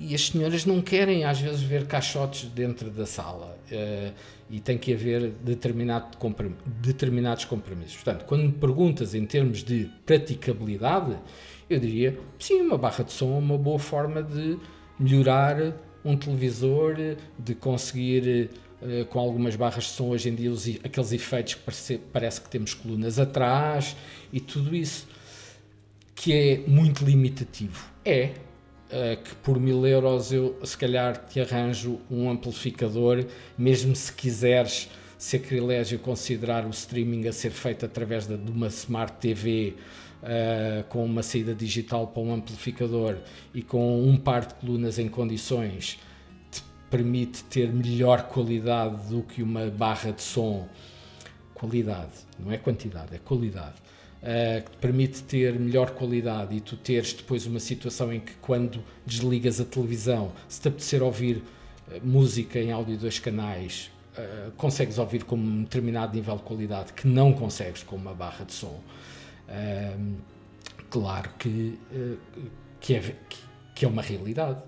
e as senhoras não querem às vezes ver caixotes dentro da sala uh, e tem que haver determinado comprom determinados compromissos. Portanto, quando me perguntas em termos de praticabilidade, eu diria sim, uma barra de som é uma boa forma de melhorar um televisor, de conseguir uh, com algumas barras de som hoje em dia os, aqueles efeitos que parece, parece que temos colunas atrás e tudo isso que é muito limitativo. É, uh, que por mil euros eu se calhar te arranjo um amplificador, mesmo se quiseres sacrilégio considerar o streaming a ser feito através de, de uma Smart TV uh, eh, com uma saída digital para um amplificador e com um par de colunas em condições te permite ter melhor qualidade do que uma barra de som. Qualidade, não é quantidade, é qualidade uh, que te permite ter melhor qualidade e tu teres depois uma situação em que quando desligas a televisão, se te apetecer ouvir uh, música em áudio dois canais, uh, consegues ouvir com um determinado nível de qualidade que não consegues com uma barra de som. claro que, que, é, que, é uma realidade.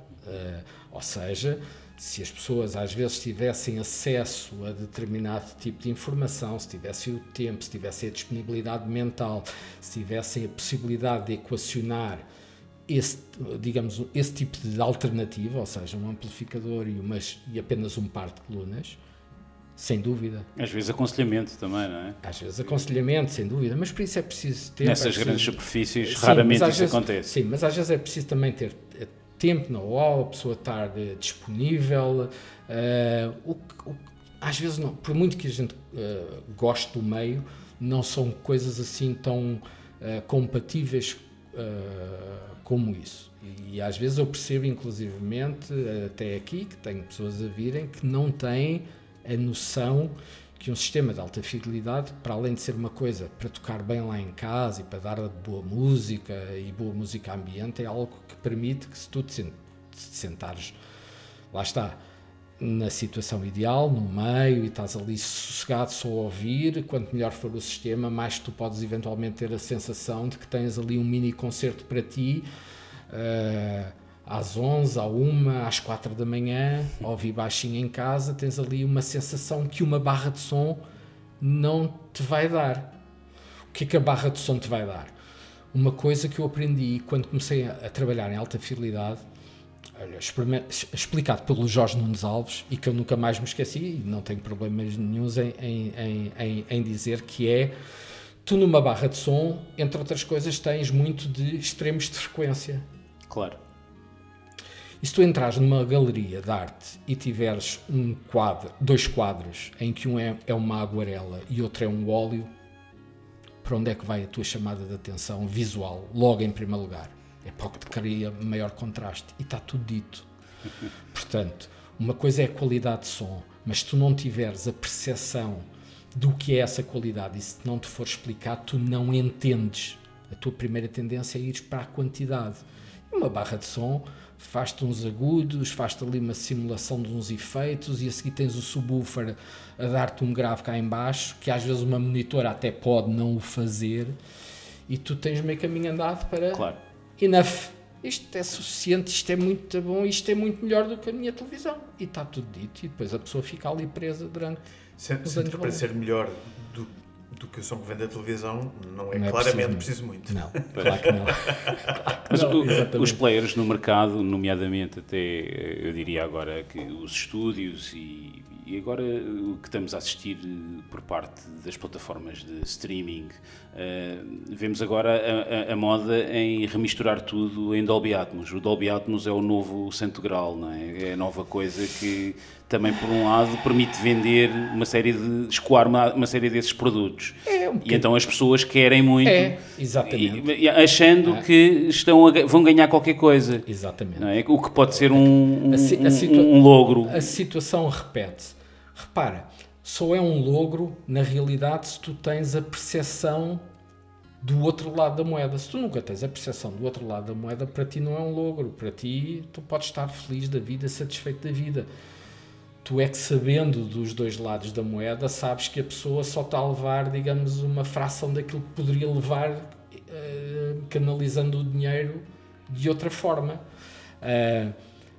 ou seja, se as pessoas às vezes tivessem acesso a determinado tipo de informação, se tivessem o tempo, se tivessem a disponibilidade mental, se tivessem a possibilidade de equacionar esse, digamos, esse tipo de alternativa, ou seja, um amplificador e, umas, e apenas um par de colunas, sem dúvida. Às vezes aconselhamento também, não é? Às vezes aconselhamento, sem dúvida, mas por isso é preciso ter. Nessas é preciso... grandes superfícies, sim, raramente isso vezes, acontece. Sim, mas às vezes é preciso também ter tempo, know-how, a pessoa estar uh, disponível. Uh, o, o, às vezes, não, por muito que a gente uh, goste do meio, não são coisas assim tão compatíveis como isso. E, e, às vezes eu percebo, inclusivamente, até aqui, que tenho pessoas a virem que não têm a noção que um sistema de alta fidelidade, para além de ser uma coisa para tocar bem lá em casa e para dar boa música e boa música ambiente, é algo que permite que se tu te sentares, lá está, na situação ideal, no meio, e estás ali sossegado só a ouvir, quanto melhor for o sistema, mais tu podes eventualmente ter a sensação de que tens ali um mini concerto para ti, uh, às 11, à 1, às 4 da manhã, ouvir baixinho em casa, tens ali uma sensação que uma barra de som não te vai dar. O que é que a barra de som te vai dar? Uma coisa que eu aprendi quando comecei a, trabalhar em alta fidelidade, olha, explicado pelo Jorge Nunes Alves e que eu nunca mais me esqueci, e não tenho problemas nenhums em, em, em, em dizer que é tu numa barra de som, entre outras coisas, tens muito de extremos de frequência. Claro e se tu entrares numa galeria de arte e tiveres um quadro, dois quadros, em que um é, é uma aguarela e outro é um óleo, para onde é que vai a tua chamada de atenção visual, logo em primeiro lugar? É para o que te cria maior contraste. E está tudo dito. Portanto, uma coisa é a qualidade de som, mas se tu não tiveres a percepção do que é essa qualidade e se não te for explicado, tu não entendes. A tua primeira tendência é ir para a quantidade. Uma barra de som faz-te uns agudos, faz-te ali uma simulação de uns efeitos e a seguir tens o subwoofer a dar-te um grave cá embaixo, que às vezes uma monitora até pode não o fazer, e tu tens meio caminho andado para claro. enough. isto é suficiente, isto é muito bom, isto é muito melhor do que a minha televisão. E está tudo dito, e depois a pessoa fica ali presa durante. Sendo que para ser melhor do, do que o som que vem da televisão, não é, Não é claramente preciso preciso muito. Não, claro que não. Claro que Mas não, o- os players no mercado, nomeadamente até, eu diria agora que os estúdios e, e agora o que estamos a assistir eh, por parte das plataformas de streaming, eh, vemos agora a, a- a moda em remisturar tudo em Dolby Atmos. O Dolby Atmos é o novo santo grau, não é? É a nova coisa que também, por um lado, permite vender uma série de, escoar uma, uma série desses produtos. É, um E então as pessoas querem muito, É, exatamente. e- achando É. que estão a vão ganhar qualquer coisa. Exatamente. É? O que pode ser um, um, A a um logro. A situação repete-se. Repara, só é um logro, na realidade, se tu tens a percepção do outro lado da moeda. Se tu nunca tens a percepção do outro lado da moeda, para ti não é um logro. Para ti, tu podes estar feliz da vida, satisfeito da vida. Tu é que sabendo dos dois lados da moeda, sabes que a pessoa só está a levar, digamos, uma fração daquilo que poderia levar eh, canalizando o dinheiro de outra forma. Eh,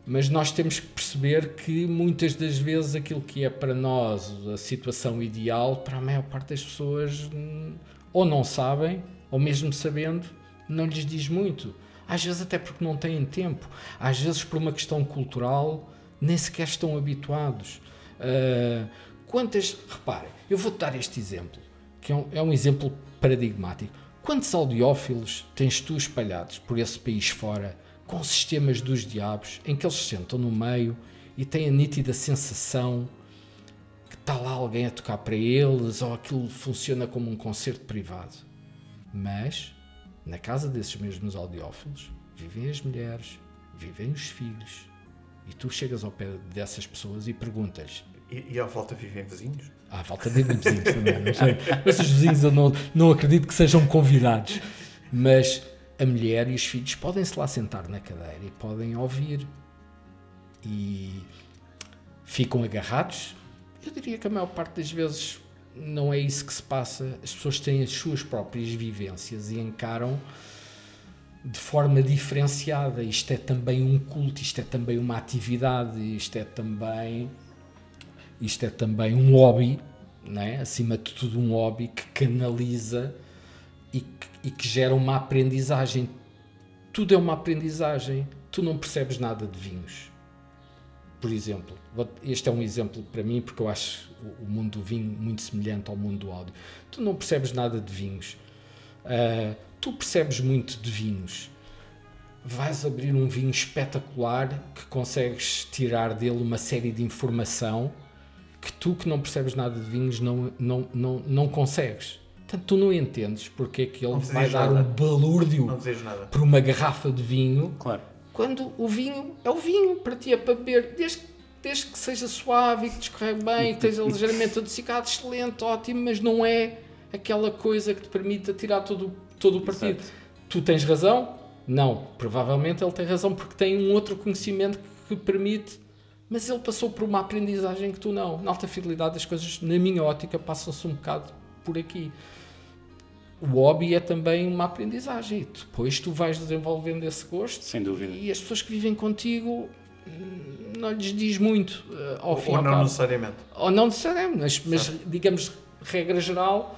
mas nós temos que perceber que muitas das vezes aquilo que é para nós a situação ideal, para a maior parte das pessoas hum, ou não sabem, ou mesmo sabendo, não lhes diz muito. Às vezes até porque não têm tempo, às vezes por uma questão cultural, nem sequer estão habituados. Ah, quantas, reparem, eu vou-te dar este exemplo, que é um, é um exemplo paradigmático. Quantos audiófilos tens tu espalhados por esse país fora, com sistemas dos diabos, em que eles se sentam no meio e têm a nítida sensação que está lá alguém a tocar para eles ou aquilo funciona como um concerto privado? Mas, na casa desses mesmos audiófilos, vivem as mulheres, vivem os filhos. E tu chegas ao pé dessas pessoas e perguntas: E, e à volta vivem vizinhos? à falta de vizinhos também. Mas os vizinhos eu não, não acredito que sejam convidados. Mas a mulher e os filhos podem-se lá sentar na cadeira e podem ouvir. E ficam agarrados. Eu diria que a maior parte das vezes não é isso que se passa. As pessoas têm as suas próprias vivências e encaram de forma diferenciada. Isto é também um culto, isto é também uma atividade, isto é também isto é também um hobby, não é? acima de tudo um hobby que canaliza e que, e que gera uma aprendizagem. Tudo é uma aprendizagem. Tu não percebes nada de vinhos. Por exemplo, este é um exemplo para mim porque eu acho o- mundo do vinho muito semelhante ao mundo do áudio. Tu não percebes nada de vinhos. Ah, tu percebes muito de vinhos. Vais abrir um vinho espetacular que consegues tirar dele uma série de informação que tu que não percebes nada de vinhos não, não, não, não consegues. Portanto, tu não entendes porque é que ele vai dar nada. um balúrdio por uma garrafa de vinho Claro. quando o vinho é o vinho, para ti é para beber, desde, desde que seja suave e que discorre bem, que esteja ligeiramente adocicado, excelente, ótimo, mas não é aquela coisa que te permita tirar todo, todo o partido. Exato. Tu tens razão? Não. Provavelmente ele tem razão porque tem um outro conhecimento que permite, mas ele passou por uma aprendizagem que tu não. Na alta fidelidade, as coisas, na minha ótica, passam-se um bocado por aqui. O hobby é também uma aprendizagem. Depois tu vais desenvolvendo esse gosto Sem dúvida. e as pessoas que vivem contigo hum, não lhes diz muito eh, ao fim e Ou ao não cabo. necessariamente. Ou não necessariamente, mas, mas digamos, regra geral,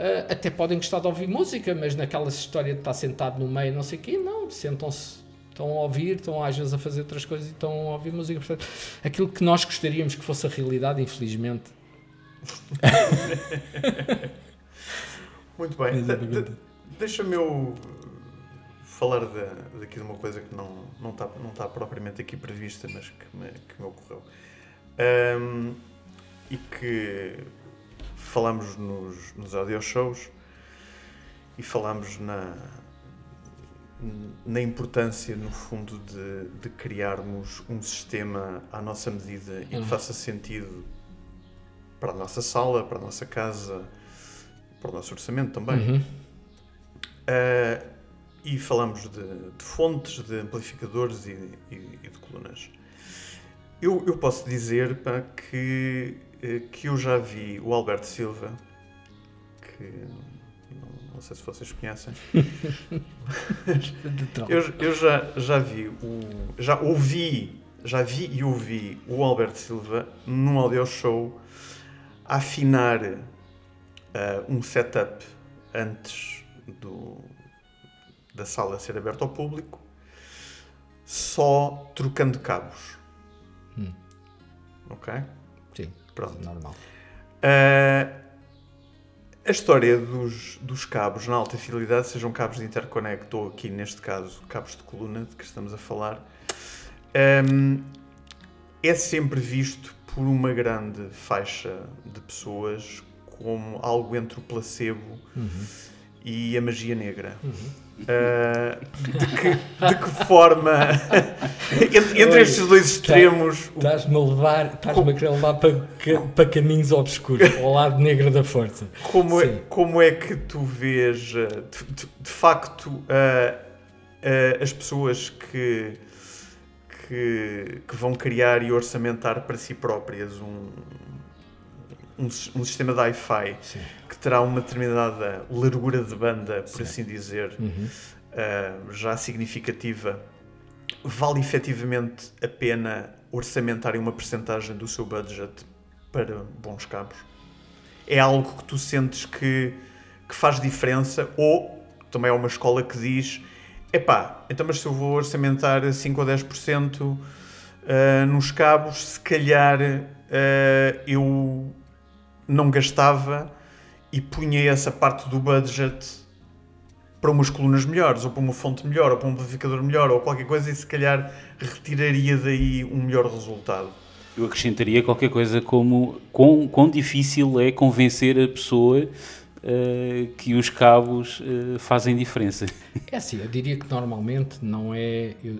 eh, até podem gostar de ouvir música, mas naquela história de estar sentado no meio, não sei o quê, não, sentam-se, estão a ouvir, estão às vezes a fazer outras coisas e estão a ouvir música. Portanto, aquilo que nós gostaríamos que fosse a realidade, infelizmente. Muito bem. De- de- Deixa-me eu falar de, daqui de uma coisa que não, não, está, não está propriamente aqui prevista, mas que me, que me ocorreu. Ahm, e que falamos nos, nos audio shows e falamos na, na importância, no fundo, de, de criarmos um sistema à nossa medida e Uhum. que faça sentido para a nossa sala, para a nossa casa, para o nosso orçamento também. Uhum. Uh, e falamos de, de fontes, de amplificadores e, e- e de colunas. Eu, eu posso dizer pá, que, que eu já vi o Alberto Silva, que não, não sei se vocês conhecem. eu, eu já, já vi, o, já ouvi, já vi e ouvi o Alberto Silva num audio show afinar uh, um setup antes do, da sala ser aberta ao público, só trocando cabos. Hum. Ok? Pronto. Normal. Uh, a história dos, dos cabos na alta fidelidade, sejam cabos de interconnect ou aqui neste caso cabos de coluna de que estamos a falar, um, é sempre visto por uma grande faixa de pessoas como algo entre o placebo uhum. e a magia negra. Uhum. Uh, de, que, de, que, forma? Entre, entre estes dois extremos estás-me a levar estás-me a querer levar para, para caminhos obscuros ao lado negro da força. Como, é, como é que tu vês ah, de, de, de facto uh, uh, as pessoas que, que, que vão criar e orçamentar para si próprias um, um, um sistema de Wi-Fi que terá uma determinada largura de banda, por Sim. assim dizer, uhum. uh, já significativa, vale efetivamente a pena orçamentarem uma percentagem do seu budget para bons cabos? É algo que tu sentes que, que faz diferença? Ou também é uma escola que diz: epá, então, mas se eu vou orçamentar 5 ou 10% uh, nos cabos, se calhar uh, eu não gastava e punha essa parte do budget para umas colunas melhores, ou para uma fonte melhor, ou para um amplificador melhor, ou qualquer coisa, e se calhar retiraria daí um melhor resultado. Eu acrescentaria qualquer coisa como quão, quão difícil é convencer a pessoa uh, que os cabos uh, fazem diferença. É assim, eu diria que normalmente não é, eu,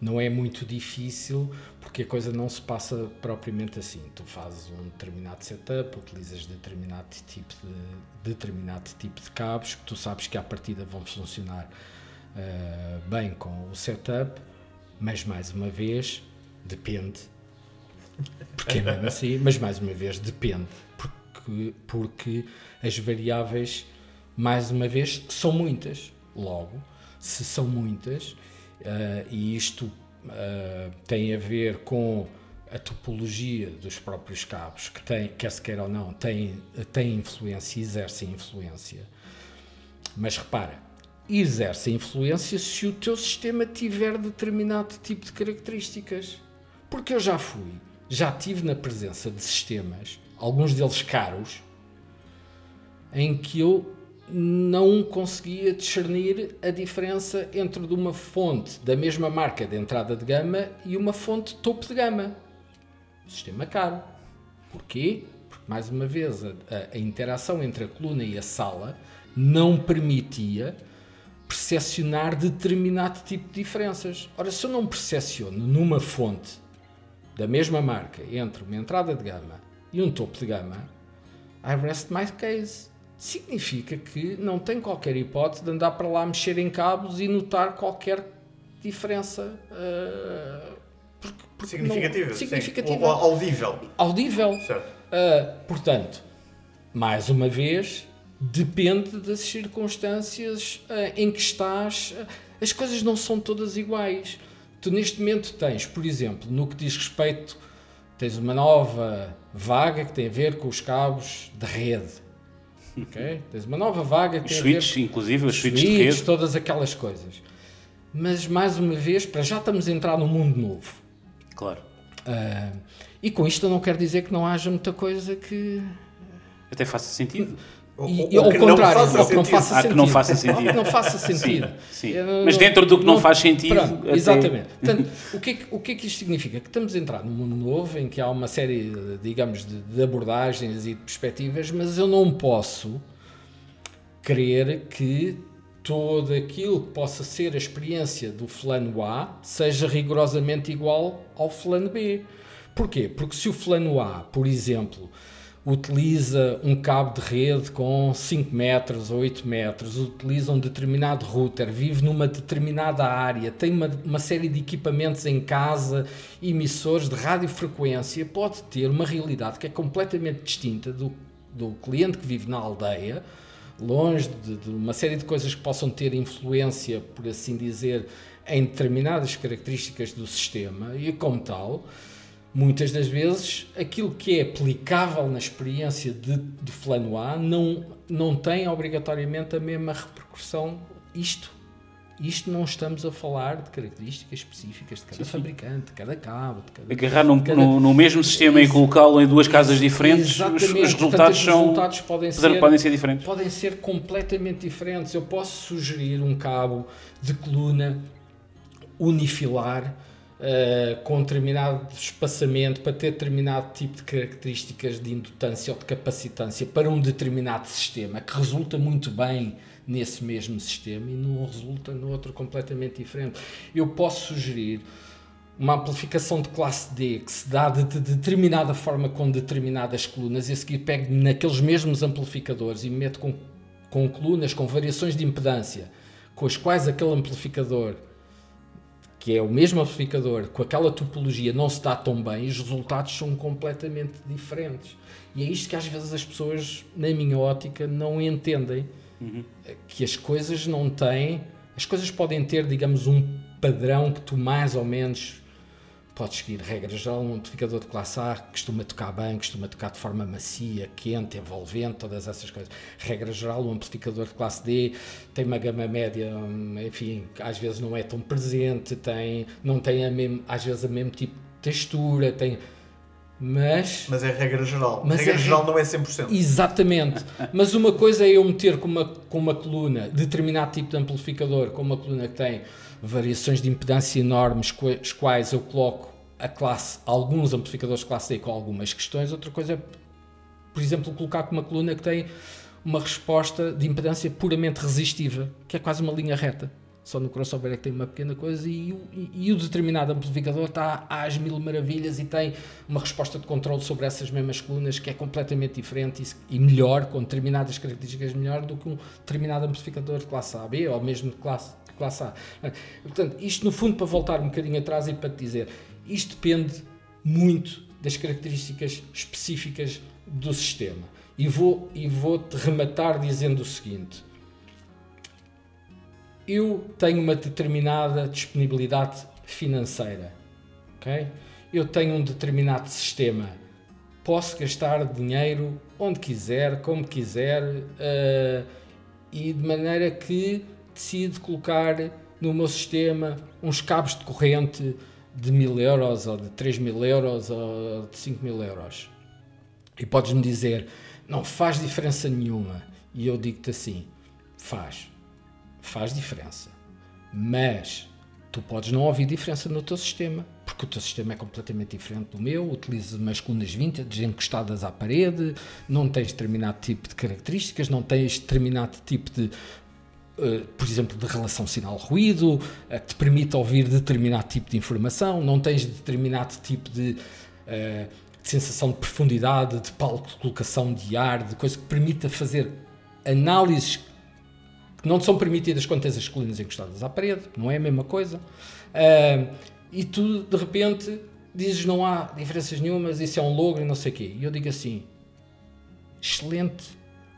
não é muito difícil porque a coisa não se passa propriamente assim. Tu fazes um determinado setup, utilizas determinado tipo de, determinado tipo de cabos que tu sabes que à partida vão funcionar uh, bem com o setup, mas mais uma vez depende, porque é mesmo assim, mas mais uma vez depende, porque, porque as variáveis, mais uma vez, são muitas. Logo, se são muitas, uh, e isto uh, tem a ver com a topologia dos próprios cabos, que tem, quer se queira ou não, tem, tem influência, exerce influência. Mas repara, exerce influência se o teu sistema tiver determinado tipo de características. Porque eu já fui, já tive na presença de sistemas, alguns deles caros, em que eu não conseguia discernir a diferença entre uma fonte da mesma marca de entrada de gama e uma fonte topo de gama. Sistema caro. Porquê? Porque, mais uma vez, a, a interação entre a coluna e a sala não permitia percepcionar determinado tipo de diferenças. Ora, se eu não percepciono numa fonte da mesma marca entre uma entrada de gama e um topo de gama, I rest my case significa que não tem qualquer hipótese de andar para lá mexer em cabos e notar qualquer diferença uh, porque, porque significativa, não, significativa audível. Audível. Certo. Uh, portanto, mais uma vez, depende das circunstâncias uh, em que estás. As coisas não são todas iguais. Tu neste momento tens, por exemplo, no que diz respeito, tens uma nova vaga que tem a ver com os cabos de rede ok? Tens uma nova vaga que tem switches, inclusive, os de rede. todas aquelas coisas. Mas, mais uma vez, para já estamos a entrar num mundo novo. Claro. Uh, e com isto eu não quero dizer que não haja muita coisa que... Até faça sentido. E, ou, ao contrário, ou que não faça sentido. que não faça sentido. que não faça sentido. Sim, sim. Mas dentro do que não, não faz sentido. Pronto, até... Exatamente. Portanto, o, que é que, o que é que isto significa? Que estamos a entrar num mundo novo em que há uma série, digamos, de, de abordagens e de perspectivas, mas eu não posso querer que todo aquilo que possa ser a experiência do fulano A seja rigorosamente igual ao fulano B. Porquê? Porque se o fulano A, por exemplo, utiliza um cabo de rede com 5 metros ou 8 metros, utiliza um determinado router, vive numa determinada área, tem uma, uma série de equipamentos em casa, emissores de radiofrequência, pode ter uma realidade que é completamente distinta do, do cliente que vive na aldeia longe de, de, uma série de coisas que possam ter influência, por assim dizer, em determinadas características do sistema e, como tal, muitas das vezes aquilo que é aplicável na experiência de, de fulano A não, não tem obrigatoriamente a mesma repercussão isto isto não estamos a falar de características específicas de cada sim, fabricante, de cada cabo, de cada. Agarrar num, cada... no, no, mesmo sistema e colocá-lo em duas casas diferentes, os, os, resultados, Portanto, os são, resultados podem, ser, podem ser diferentes. Podem ser completamente diferentes. Eu posso sugerir um cabo de coluna unifilar. Uh, com determinado espaçamento para ter determinado tipo de características de indutância ou de capacitância para um determinado sistema que resulta muito bem nesse mesmo sistema e não resulta no outro completamente diferente. Eu posso sugerir uma amplificação de classe D que se dá de, de, determinada forma com determinadas colunas e a seguir pego naqueles mesmos amplificadores e me meto com, com colunas com variações de impedância com as quais aquele amplificador que é o mesmo amplificador com aquela topologia não se dá tão bem, os resultados são completamente diferentes. E é isto que às vezes as pessoas, na minha ótica, não entendem uhum. que as coisas não têm. As coisas podem ter, digamos, um padrão que tu mais ou menos podes seguir. Regra geral, um amplificador de classe A costuma tocar bem, costuma tocar de forma macia, quente, envolvente, todas essas coisas. Regra geral, um amplificador de classe D tem uma gama média, enfim, às vezes não é tão presente, tem, não tem a mesmo, às vezes a mesmo tipo de textura, tem mas, mas é regra geral. Mas regra é geral não é 100%. Exatamente. mas uma coisa é eu meter com uma, com uma coluna determinado tipo de amplificador, com uma coluna que tem variações de impedância enormes, com as quais eu coloco a classe, alguns amplificadores de classe D com algumas questões. Outra coisa é, por exemplo, colocar com uma coluna que tem uma resposta de impedância puramente resistiva, que é quase uma linha reta. Só no crossover é que tem uma pequena coisa e, e, e, o determinado amplificador está às mil maravilhas e tem uma resposta de controle sobre essas mesmas colunas que é completamente diferente e, e melhor, com determinadas características melhor do que um determinado amplificador de classe B ou mesmo de classe, de classe A. Portanto, isto no fundo para voltar um bocadinho atrás e para te dizer, isto depende muito das características específicas do sistema. E vou, e vou te rematar dizendo o seguinte eu tenho uma determinada disponibilidade financeira, ok? Eu tenho um determinado sistema, posso gastar dinheiro onde quiser, como quiser, uh, e de maneira que decido colocar no meu sistema uns cabos de corrente de mil euros, ou de 3 mil euros, ou de 5 mil euros. E podes-me dizer, não faz diferença nenhuma. E eu digo-te assim, faz faz diferença. Mas tu podes não ouvir diferença no teu sistema, porque o teu sistema é completamente diferente do meu, utilizas umas colunas vintage encostadas à parede, não tens determinado tipo de características, não tens determinado tipo de, uh, por exemplo, de relação sinal-ruído, uh, que te permite ouvir determinado tipo de informação, não tens determinado tipo de, uh, de sensação de profundidade, de palco de colocação de ar, de coisa que permita fazer análises não são permitidas quando tens as colunas encostadas à parede, não é a mesma coisa. Uh, e tu, de repente, dizes não há diferenças nenhumas, isso é um logro e não sei o quê. E eu digo assim, excelente,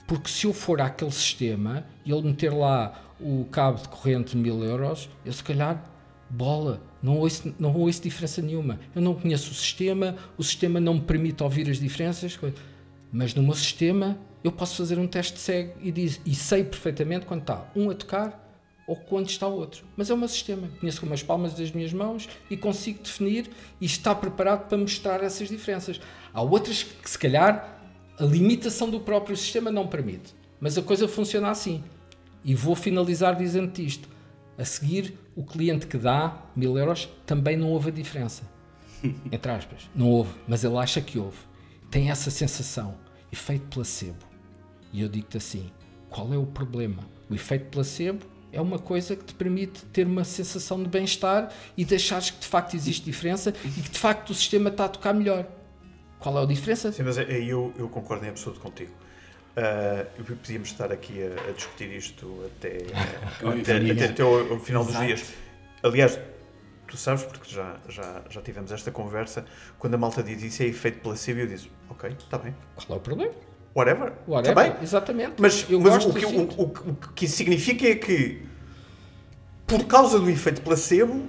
porque se eu for àquele sistema e ele meter lá o cabo de corrente de mil euros, eu se calhar, bola, não ouço, não ouço diferença nenhuma. Eu não conheço o sistema, o sistema não me permite ouvir as diferenças, mas no meu sistema eu posso fazer um teste cego e, diz, e sei perfeitamente quando está um a tocar ou quando está o outro. Mas é o meu sistema. Conheço com as palmas das minhas mãos e consigo definir e está preparado para mostrar essas diferenças. Há outras que, se calhar, a limitação do próprio sistema não permite. Mas a coisa funciona assim. E vou finalizar dizendo isto. A seguir, o cliente que dá mil euros também não houve a diferença. Entre aspas. Não houve, mas ele acha que houve. Tem essa sensação. Efeito placebo. E eu digo-te assim: qual é o problema? O efeito placebo é uma coisa que te permite ter uma sensação de bem-estar e deixares que de facto existe diferença e que de facto o sistema está a tocar melhor. Qual é a diferença? Sim, mas aí eu, eu concordo em absoluto contigo. Uh, podíamos estar aqui a, a discutir isto até, até, até, até o, final Exato. dos dias. Aliás, tu sabes, porque já, já, já tivemos esta conversa, quando a malta diz isso é efeito placebo, eu disse, ok, está bem. Qual é o problema? Whatever. Whatever, Também. exatamente. Mas, eu mas gosto o, que, o, o, o que isso significa é que, por causa do efeito placebo,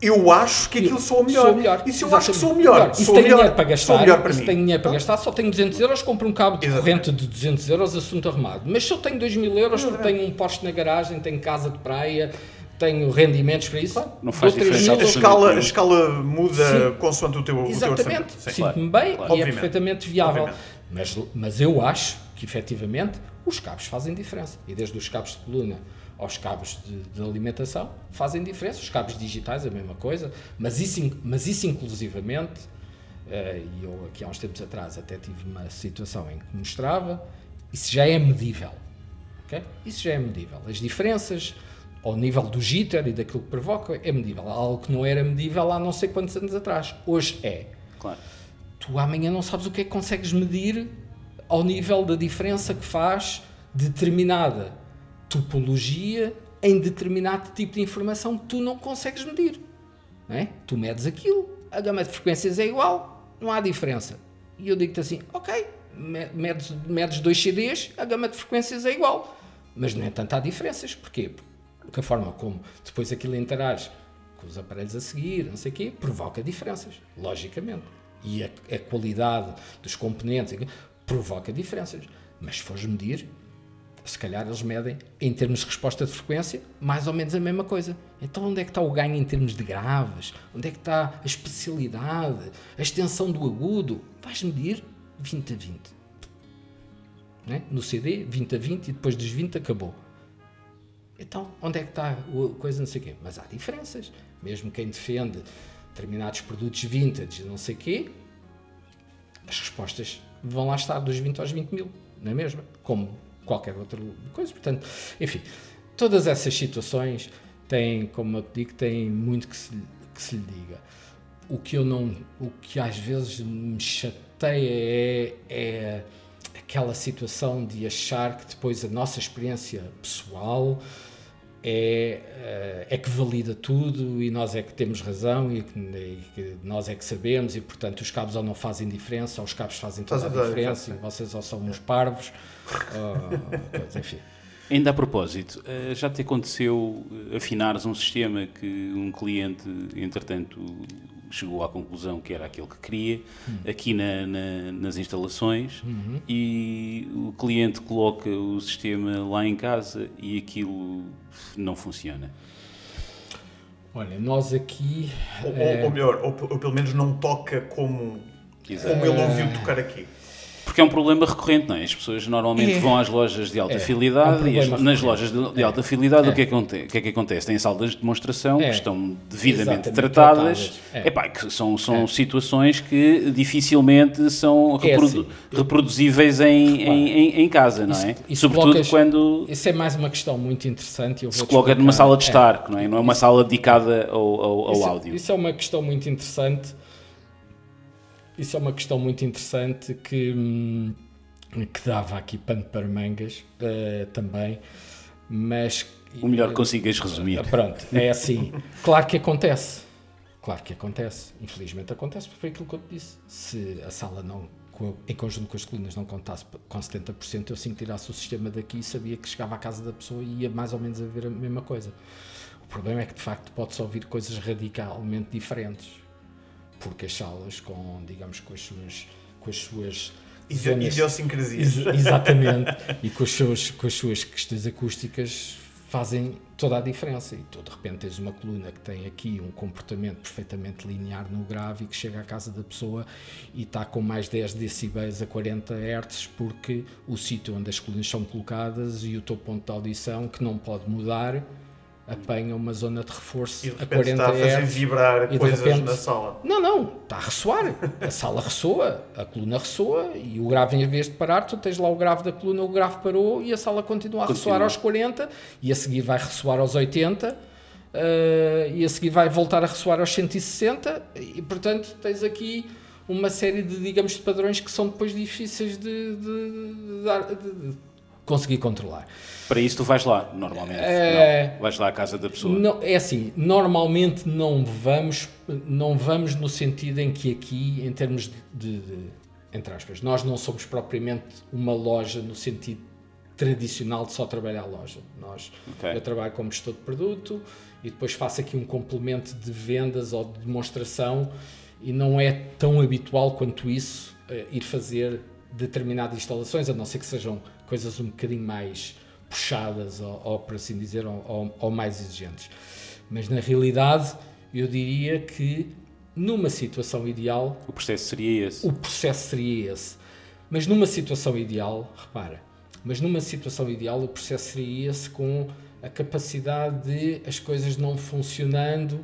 eu acho que aquilo soa melhor. Sou melhor. E se eu Exatamente. acho que sou melhor, E se sou tenho melhor, dinheiro para sou gastar, melhor para e se tenho dinheiro para gastar, só tenho 200 euros, compro um cabo de Exatamente. corrente de 200 euros, assunto arrumado. Mas se eu tenho 2 mil euros, porque tenho um poste na garagem, tenho casa de praia, tenho rendimentos para isso, Não faz diferença mil A escala, a escala muda Sim. consoante o teu, o teu orçamento. Exatamente, Sim. sinto-me bem claro. e é Obviamente. perfeitamente viável. Obviamente. Mas, mas eu acho que efetivamente os cabos fazem diferença. E desde os cabos de coluna aos cabos de, de alimentação fazem diferença. Os cabos digitais, a mesma coisa. Mas isso, mas isso inclusivamente, eh, e eu aqui há uns tempos atrás até tive uma situação em que mostrava, isso já é medível. ok? Isso já é medível. As diferenças ao nível do jitter e daquilo que provoca é medível. Algo que não era medível há não sei quantos anos atrás. Hoje é Claro. Tu amanhã não sabes o que é que consegues medir ao nível da diferença que faz determinada topologia em determinado tipo de informação que tu não consegues medir. Não é? Tu medes aquilo, a gama de frequências é igual, não há diferença. E eu digo-te assim, ok, me- medes, medes dois CDs, a gama de frequências é igual. Mas, no entanto, há diferenças. Porquê? Porque a forma como depois aquilo interage com os aparelhos a seguir, não sei o quê, provoca diferenças, logicamente. E a, a qualidade dos componentes provoca diferenças. Mas se fores medir, se calhar eles medem em termos de resposta de frequência mais ou menos a mesma coisa. Então onde é que está o ganho em termos de graves? Onde é que está a especialidade? A extensão do agudo? Vais medir 20 a 20. Né? No CD, 20 a 20 e depois dos 20 acabou. Então, onde é que está a coisa, não sei o quê? Mas há diferenças. Mesmo quem defende determinados produtos vintage, não sei quê, as respostas vão lá estar dos 20 aos 20 mil, não é mesmo? Como qualquer outra coisa. Portanto, enfim, todas essas situações têm, como eu te digo, têm muito que se, que se lhe diga. O que eu não, o que às vezes me chateia é, é aquela situação de achar que depois a nossa experiência pessoal é, eh, é que valida tudo e nós é que temos razão e que, e que nós é que sabemos e portanto os cabos ou não fazem diferença ou os cabos fazem toda a diferença e vocês ou são uns parvos ou, coisa, enfim. Ainda a propósito, eh, já te aconteceu eh, afinares um sistema que um cliente, entretanto, chegou à conclusão que era aquele que queria, aqui na- na- nas instalações, e o cliente coloca o sistema lá em casa e aquilo não funciona. olha nós aqui Ou, ou- eh, ou melhor, ou, ou pelo menos não toca como, Exato. como ele ouviu tocar aqui. Porque é um problema recorrente, não é? As pessoas normalmente É. vão às lojas de alta É, fidelidade é um e as- nas lojas de, de alta fidelidade É. o, que é que, que é que acontece? Têm salas de demonstração É. que estão devidamente Exatamente, tratadas. É. Epá, que são, são situações que dificilmente são É reprodu- assim. reproduzíveis em, Claro. em, em- em casa, não Isso- é? isso Sobretudo colocas- quando isso é mais uma questão muito interessante se coloca numa sala de estar, não é? Não é uma sala dedicada ao, ao- ao isso, áudio. Isso é uma questão muito interessante. Isso é uma questão muito interessante que, hum, que dava aqui pano para mangas eh, também, mas O melhor que consigas resumir. Ah, Pronto, é assim. Claro que acontece. Claro que acontece. Infelizmente acontece, porque foi aquilo que eu te disse. Se a sala não, em conjunto com as colunas, não contasse com 70%, eu sim tirasse o sistema daqui e sabia que chegava à casa da pessoa e ia mais ou menos a ver a mesma coisa. O problema é que de facto pode-se ouvir coisas radicalmente diferentes. Porque as salas com, digamos, com as suas, com as suas zonas- Idiosincrasias. Ex- exatamente. e com as, suas, com as suas questões acústicas fazem toda a diferença. E tu de repente tens uma coluna que tem aqui um comportamento perfeitamente linear no grave e que chega à casa da pessoa e está com mais 10 decibéis a 40 Hz porque o sítio onde as colunas são colocadas e o teu ponto de audição, que não pode mudar, apanha uma zona de reforço E de a repente 40 está a fazer Hz. vibrar e coisas repente- na sala. Não, não, está a ressoar. A sala ressoa, a coluna ressoa e o grave, em vez de parar, tu tens lá o grave da coluna, o grave parou e a sala continua a Continua. ressoar aos 40 e a seguir vai ressoar aos 80 eh, e a seguir vai voltar a ressoar aos 160 e, portanto, tens aqui uma série de, digamos, de padrões que são depois difíceis de, de- de dar- de- conseguir controlar. Para isso tu vais lá, normalmente. É. Não, vais lá à casa da pessoa. Não, é assim, normalmente não vamos, não vamos no sentido em que aqui, em termos de, de- entre aspas. Nós não somos propriamente uma loja no sentido tradicional de só trabalhar a loja. Nós, Ok. Eu trabalho como gestor de produto e depois faço aqui um complemento de vendas ou de demonstração e não é tão habitual quanto isso eh, ir fazer determinadas instalações, a não ser que sejam coisas um bocadinho mais puxadas ou, ou por assim dizer, ou, ou- ou mais exigentes. Mas na realidade eu diria que numa situação ideal O processo seria esse. o processo seria esse. Mas numa situação ideal, repara, mas numa situação ideal o processo seria esse com a capacidade de as coisas não funcionando,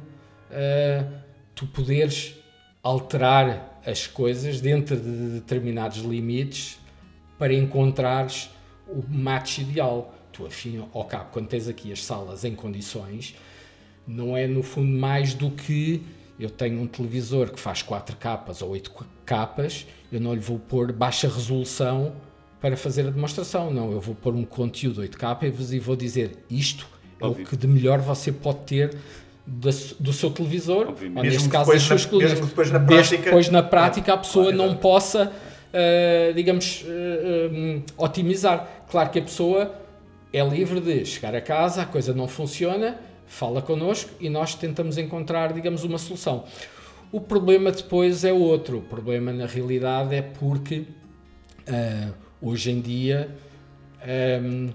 ah, tu poderes alterar as coisas dentro de determinados limites para encontrares o match ideal. Tu, afim ao cabo, quando tens aqui as salas em condições, não é no fundo mais do que eu tenho um televisor que faz 4 capas ou 8 capas, eu não lhe vou pôr baixa resolução para fazer a demonstração, não, eu vou pôr um conteúdo 8 capas e vou dizer isto é Óbvio. o que de melhor você pode ter do seu televisor, Obviamente. ou Mesmo neste que caso na- seus clientes. mesmo depois na prática- depois na prática a pessoa claro, não exato. possa, uh, digamos, uh, um, otimizar. Claro que a pessoa é livre de chegar a casa, a coisa não funciona, fala connosco e nós tentamos encontrar, digamos, uma solução. O problema depois é outro. O problema na realidade é porque uh, hoje em dia, um,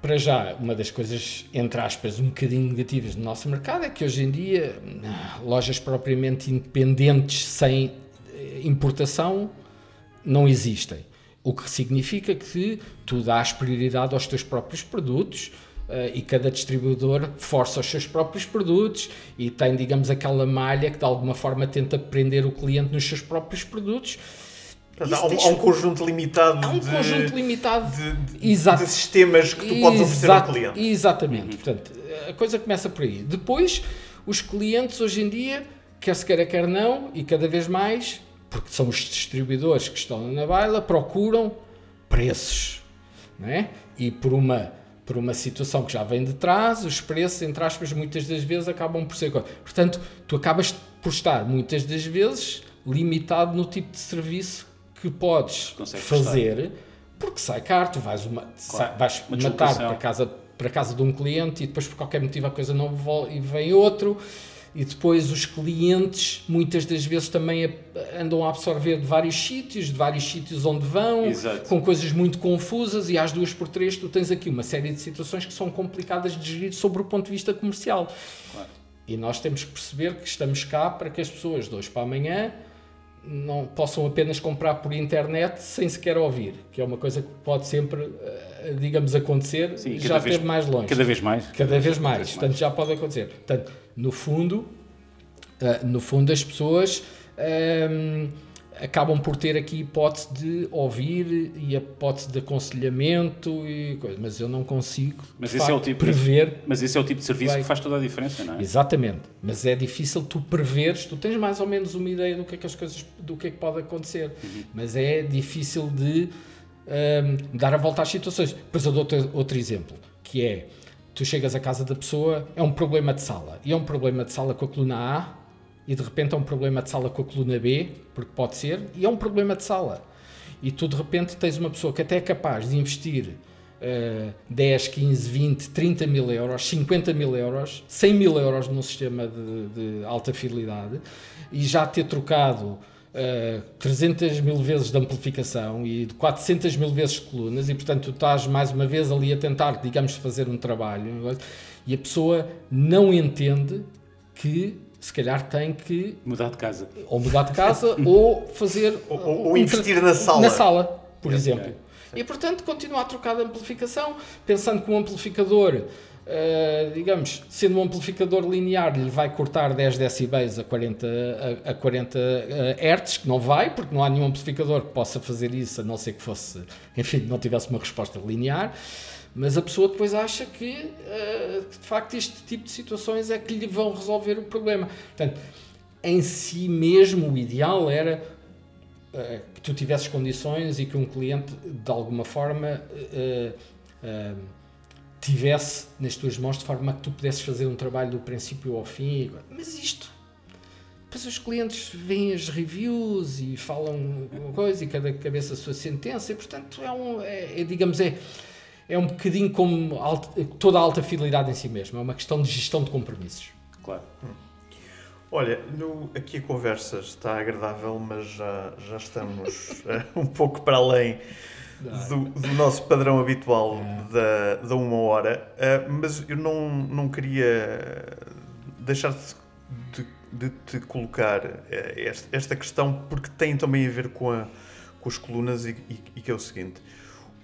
para já, uma das coisas, entre aspas, um bocadinho negativas do nosso mercado é que hoje em dia lojas propriamente independentes sem eh, importação não existem. O que significa que tu dás prioridade aos teus próprios produtos eh, e cada distribuidor força os seus próprios produtos e tem, digamos, aquela malha que de alguma forma tenta prender o cliente nos seus próprios produtos. Portanto, há, um, deixa- há um conjunto limitado Há um de, conjunto limitado de, de- Exato. de sistemas que tu podes oferecer ao Exato- cliente. Exatamente. Portanto, a coisa começa por aí. Depois, os clientes hoje em dia, quer se queira, quer não, e cada vez mais, porque são os distribuidores que estão na baila, procuram preços. Não é? E por uma, por uma situação que já vem de trás, os preços, entre aspas, muitas das vezes acabam por ser. Portanto, tu acabas por estar, muitas das vezes, limitado no tipo de serviço que podes Consegues fazer, porque sai caro, tu vais, uma, sai- vais matar para casa, para casa de um cliente e depois por qualquer motivo a coisa não vol- e vem outro. E depois os clientes muitas das vezes também andam a absorver de vários sítios, de vários sítios onde vão, Exato. com coisas muito confusas e às duas por três tu tens aqui uma série de situações que são complicadas de gerir sobre o ponto de vista comercial. Claro. E nós temos que perceber que estamos cá para que as pessoas de hoje para amanhã não possam apenas comprar por internet sem sequer ouvir, que é uma coisa que pode sempre, eh, digamos, acontecer, Sim, cada já vez- esteve mais longe. Cada vez mais. Cada vez mais, portanto já pode acontecer. Portanto, no fundo, eh, no fundo as pessoas ehm, acabam por ter aqui hipótese de ouvir e a hipótese de aconselhamento e coisa, mas eu não consigo Mas esse é o facto, tipo- prever Mas esse é o tipo de serviço Vai. que faz toda a diferença, não é? Exatamente, mas é difícil tu preveres, tu tens mais ou menos uma ideia do que é que as coisas, do que é que pode acontecer, mas é difícil de hum, dar a volta às situações. Depois eu dou outro, outro exemplo, que é, tu chegas à casa da pessoa, é um problema de sala, e é um problema de sala com a coluna A, e de repente é um problema de sala com a coluna B, porque pode ser, e é um problema de sala. E tu de repente tens uma pessoa que até é capaz de investir eh, 10, 15, 20, 30 mil euros, 50 mil euros, 100 mil euros num sistema de, de alta fidelidade e já ter trocado eh, 300 mil vezes de amplificação e de 400 mil vezes de colunas e portanto tu estás mais uma vez ali a tentar, digamos, fazer um trabalho e a pessoa não entende que se calhar tem que Mudar de casa. ou mudar de casa ou fazer Ou- ou- ou investir na sala. na sala, por exemplo. E portanto continuar a trocar de amplificação, pensando que um amplificador, eh, digamos, sendo um amplificador linear, lhe vai cortar 10 decibéis a 40, a, a 40 eh, hertz, que não vai, porque não há nenhum amplificador que possa fazer isso, a não ser que fosse, enfim, não tivesse uma resposta linear. Mas a pessoa depois acha que, que, de facto, este tipo de situações é que lhe vão resolver o problema. Portanto, em si mesmo, o ideal era eh, que tu tivesses condições e que um cliente, de alguma forma, eh, tivesse nas tuas mãos de forma que tu pudesses fazer um trabalho do princípio ao fim. Mas isto depois os clientes veem as reviews e falam coisa e cada cabeça a sua sentença, e portanto é um, é, é, digamos, é, é um bocadinho como alta, toda a alta fidelidade em si mesmo, é uma questão de gestão de compromissos. Claro. Hum. Olha, no, aqui a conversa está agradável, mas já, já estamos uh, um pouco para além do, do, nosso padrão habitual é. da, da uma hora, uh, mas eu não, não queria deixar de, de te colocar uh, esta, esta, questão porque tem também a ver com, a, com as colunas e, e, e que é o seguinte: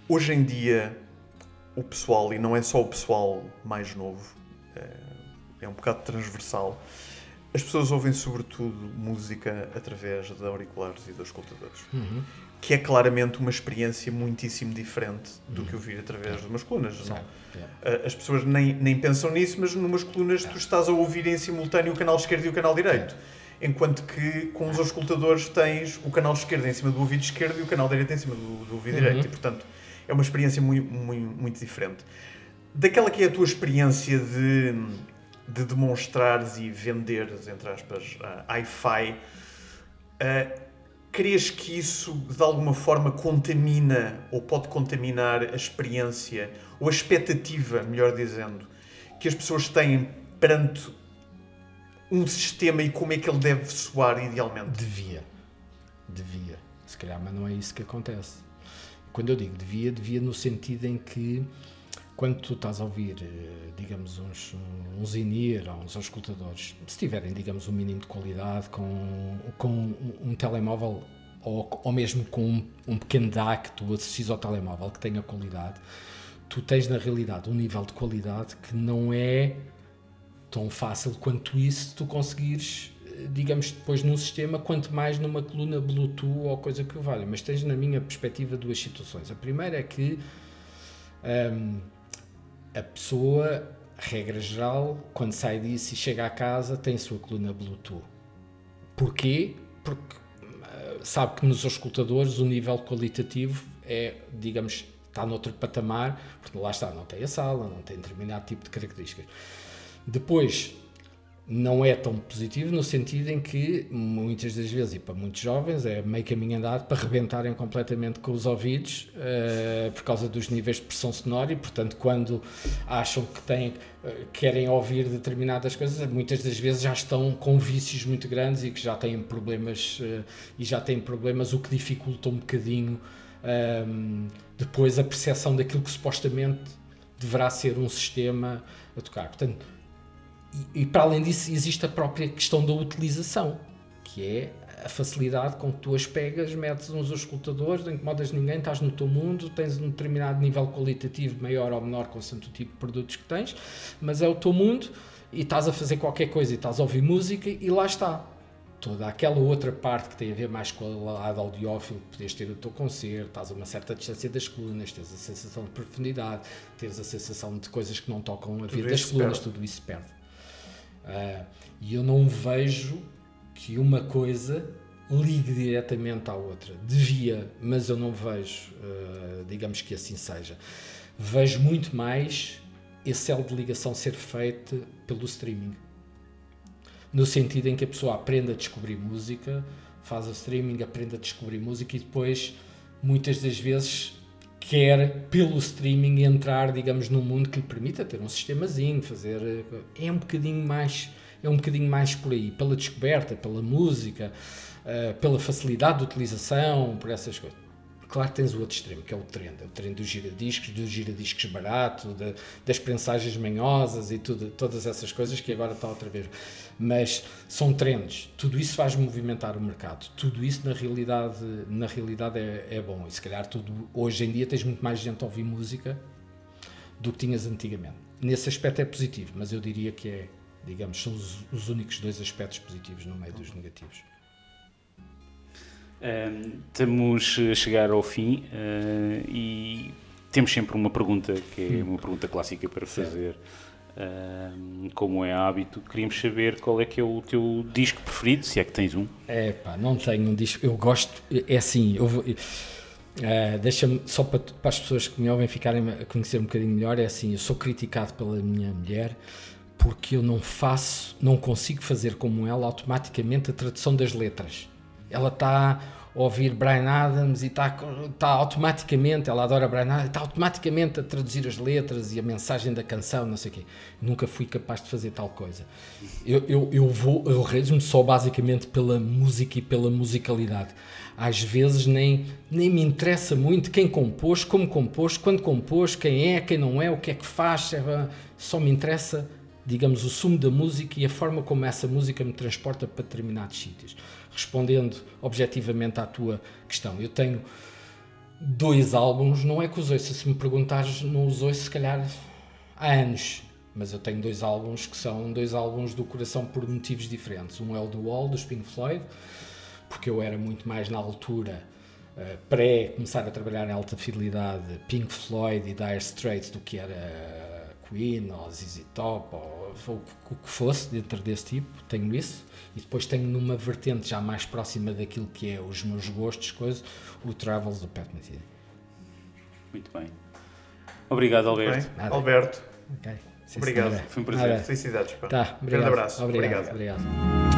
hoje em dia, o pessoal, e não é só o pessoal mais novo, é um bocado transversal as pessoas ouvem sobretudo música através de auriculares e dos escutadores. Uhum. Que é claramente uma experiência muitíssimo diferente do uhum. que ouvir através de umas colunas. Não? As pessoas nem, nem pensam nisso, mas numas colunas tu estás a ouvir em simultâneo o canal esquerdo e o canal direito. Enquanto que com os auscultadores tens o canal esquerdo em cima do ouvido esquerdo e o canal direito em cima do, do ouvido uhum. direito. E, portanto, é uma experiência muito, muito, muito diferente. Daquela que é a tua experiência de de demonstrares e venderes, entre aspas, uh, hi-fi, uh, crees que isso de alguma forma contamina ou pode contaminar a experiência ou a expectativa, melhor dizendo, que as pessoas têm perante um sistema e como é que ele deve soar idealmente? Devia. Devia. Se calhar, mas não é isso que acontece. Quando eu digo devia, devia no sentido em que quando tu estás a ouvir, eh, digamos, uns, uns in-ear ou uns auscultadores, se tiverem, digamos, um mínimo de qualidade, com, com um, um telemóvel ou, ou mesmo com um, um pequeno DAC, tu associes ao telemóvel que tenha qualidade, tu tens na realidade um nível de qualidade que não é tão fácil quanto isso tu conseguires digamos depois num sistema, quanto mais numa coluna Bluetooth ou coisa que valha. Mas tens, na minha perspectiva, duas situações. A primeira é que um, a pessoa, regra geral, quando sai disso e chega à casa, tem a sua coluna Bluetooth. Porquê? Porque uh, sabe que nos auscultadores o nível qualitativo é, digamos, está noutro patamar, porque lá está, não tem a sala, não tem determinado tipo de características. Depois, não é tão positivo no sentido em que muitas das vezes, e para muitos jovens, é meio caminho andado para rebentarem completamente com os ouvidos uh, por causa dos níveis de pressão sonora e, portanto, quando acham que têm, uh, querem ouvir determinadas coisas, muitas das vezes já estão com vícios muito grandes e que já têm problemas uh, e já têm problemas, o que dificulta um bocadinho ehm, depois a percepção daquilo que supostamente deverá ser um sistema a tocar. Portanto, e, e, para além disso, existe a própria questão da utilização, que é a facilidade com que tu as pegas, metes uns escutadores, não incomodas ninguém, estás no teu mundo, tens um determinado nível qualitativo maior ou menor, consoante o tipo de produtos que tens, mas é o teu mundo e estás a fazer qualquer coisa e estás a ouvir música e lá está. Toda aquela outra parte que tem a ver mais com o lado audiófilo, podes ter o teu concerto, estás a uma certa distância das colunas, tens a sensação de profundidade, tens a sensação de coisas que não tocam a vida das colunas, tudo isso perde. Uh, e eu não vejo que uma coisa ligue diretamente à outra. Devia, mas eu não vejo, uh, digamos que assim seja. Vejo muito mais esse elo de ligação ser feito pelo streaming. No sentido em que a pessoa aprende a descobrir música, faz o streaming, aprende a descobrir música e depois, muitas das vezes, quer pelo streaming entrar, digamos, num mundo que lhe permita ter um sistemazinho, fazer é um bocadinho mais é um bocadinho mais por aí, pela descoberta, pela música, uh, pela facilidade de utilização, por essas coisas. Claro que tens o outro extremo, que é o trend, é o trend dos giradiscos, dos giradiscos barato, de, das prensagens manhosas e tudo, todas essas coisas que agora está outra vez. Mas são trends, tudo isso faz movimentar o mercado, tudo isso na realidade, na realidade é, é bom. E se calhar tudo, hoje em dia tens muito mais gente a ouvir música do que tinhas antigamente. Nesse aspecto é positivo, mas eu diria que é, digamos, são os, os únicos dois aspectos positivos no meio dos negativos. Um, estamos a chegar ao fim uh, e temos sempre uma pergunta que é uma pergunta clássica para fazer. Como é hábito, queríamos saber qual é que é o teu disco preferido, se é que tens um. É pá, não tenho um disco, eu gosto, é assim, eu uh, deixa-me, só para, para, as pessoas que me ouvem ficarem a conhecer um bocadinho melhor, é assim, eu sou criticado pela minha mulher porque eu não faço, não consigo fazer como ela automaticamente a tradução das letras. Ela está ouvir Brian Adams e está, está automaticamente, ela adora Brian Adams, está automaticamente a traduzir as letras e a mensagem da canção, não sei o quê. Nunca fui capaz de fazer tal coisa. Eu, eu, eu vou, eu rejo-me só basicamente pela música e pela musicalidade. Às vezes nem, nem me interessa muito quem compôs, como compôs, quando compôs, quem é, quem não é, o que é que faz, só me interessa digamos, o sumo da música e a forma como essa música me transporta para determinados sítios. Respondendo objetivamente à tua questão, eu tenho dois álbuns, não é que os ouço, se me perguntares, não os ouço se calhar há anos, mas eu tenho dois álbuns que são dois álbuns do coração por motivos diferentes. Um é o The Wall, dos Pink Floyd, porque eu era muito mais na altura Uh, pré começar a trabalhar em alta fidelidade Pink Floyd e Dire Straits do que era Queen ou ZZ Top ou, ou o que fosse dentro desse tipo, tenho isso. E depois tenho numa vertente já mais próxima daquilo que é os meus gostos, coisas, o Travels do Pat Metheny. Muito bem. Obrigado, Alberto. Bem, Alberto. Okay. Obrigado. Foi um prazer. Felicidades. Tá, obrigado. Um grande abraço. Obrigado. obrigado. obrigado.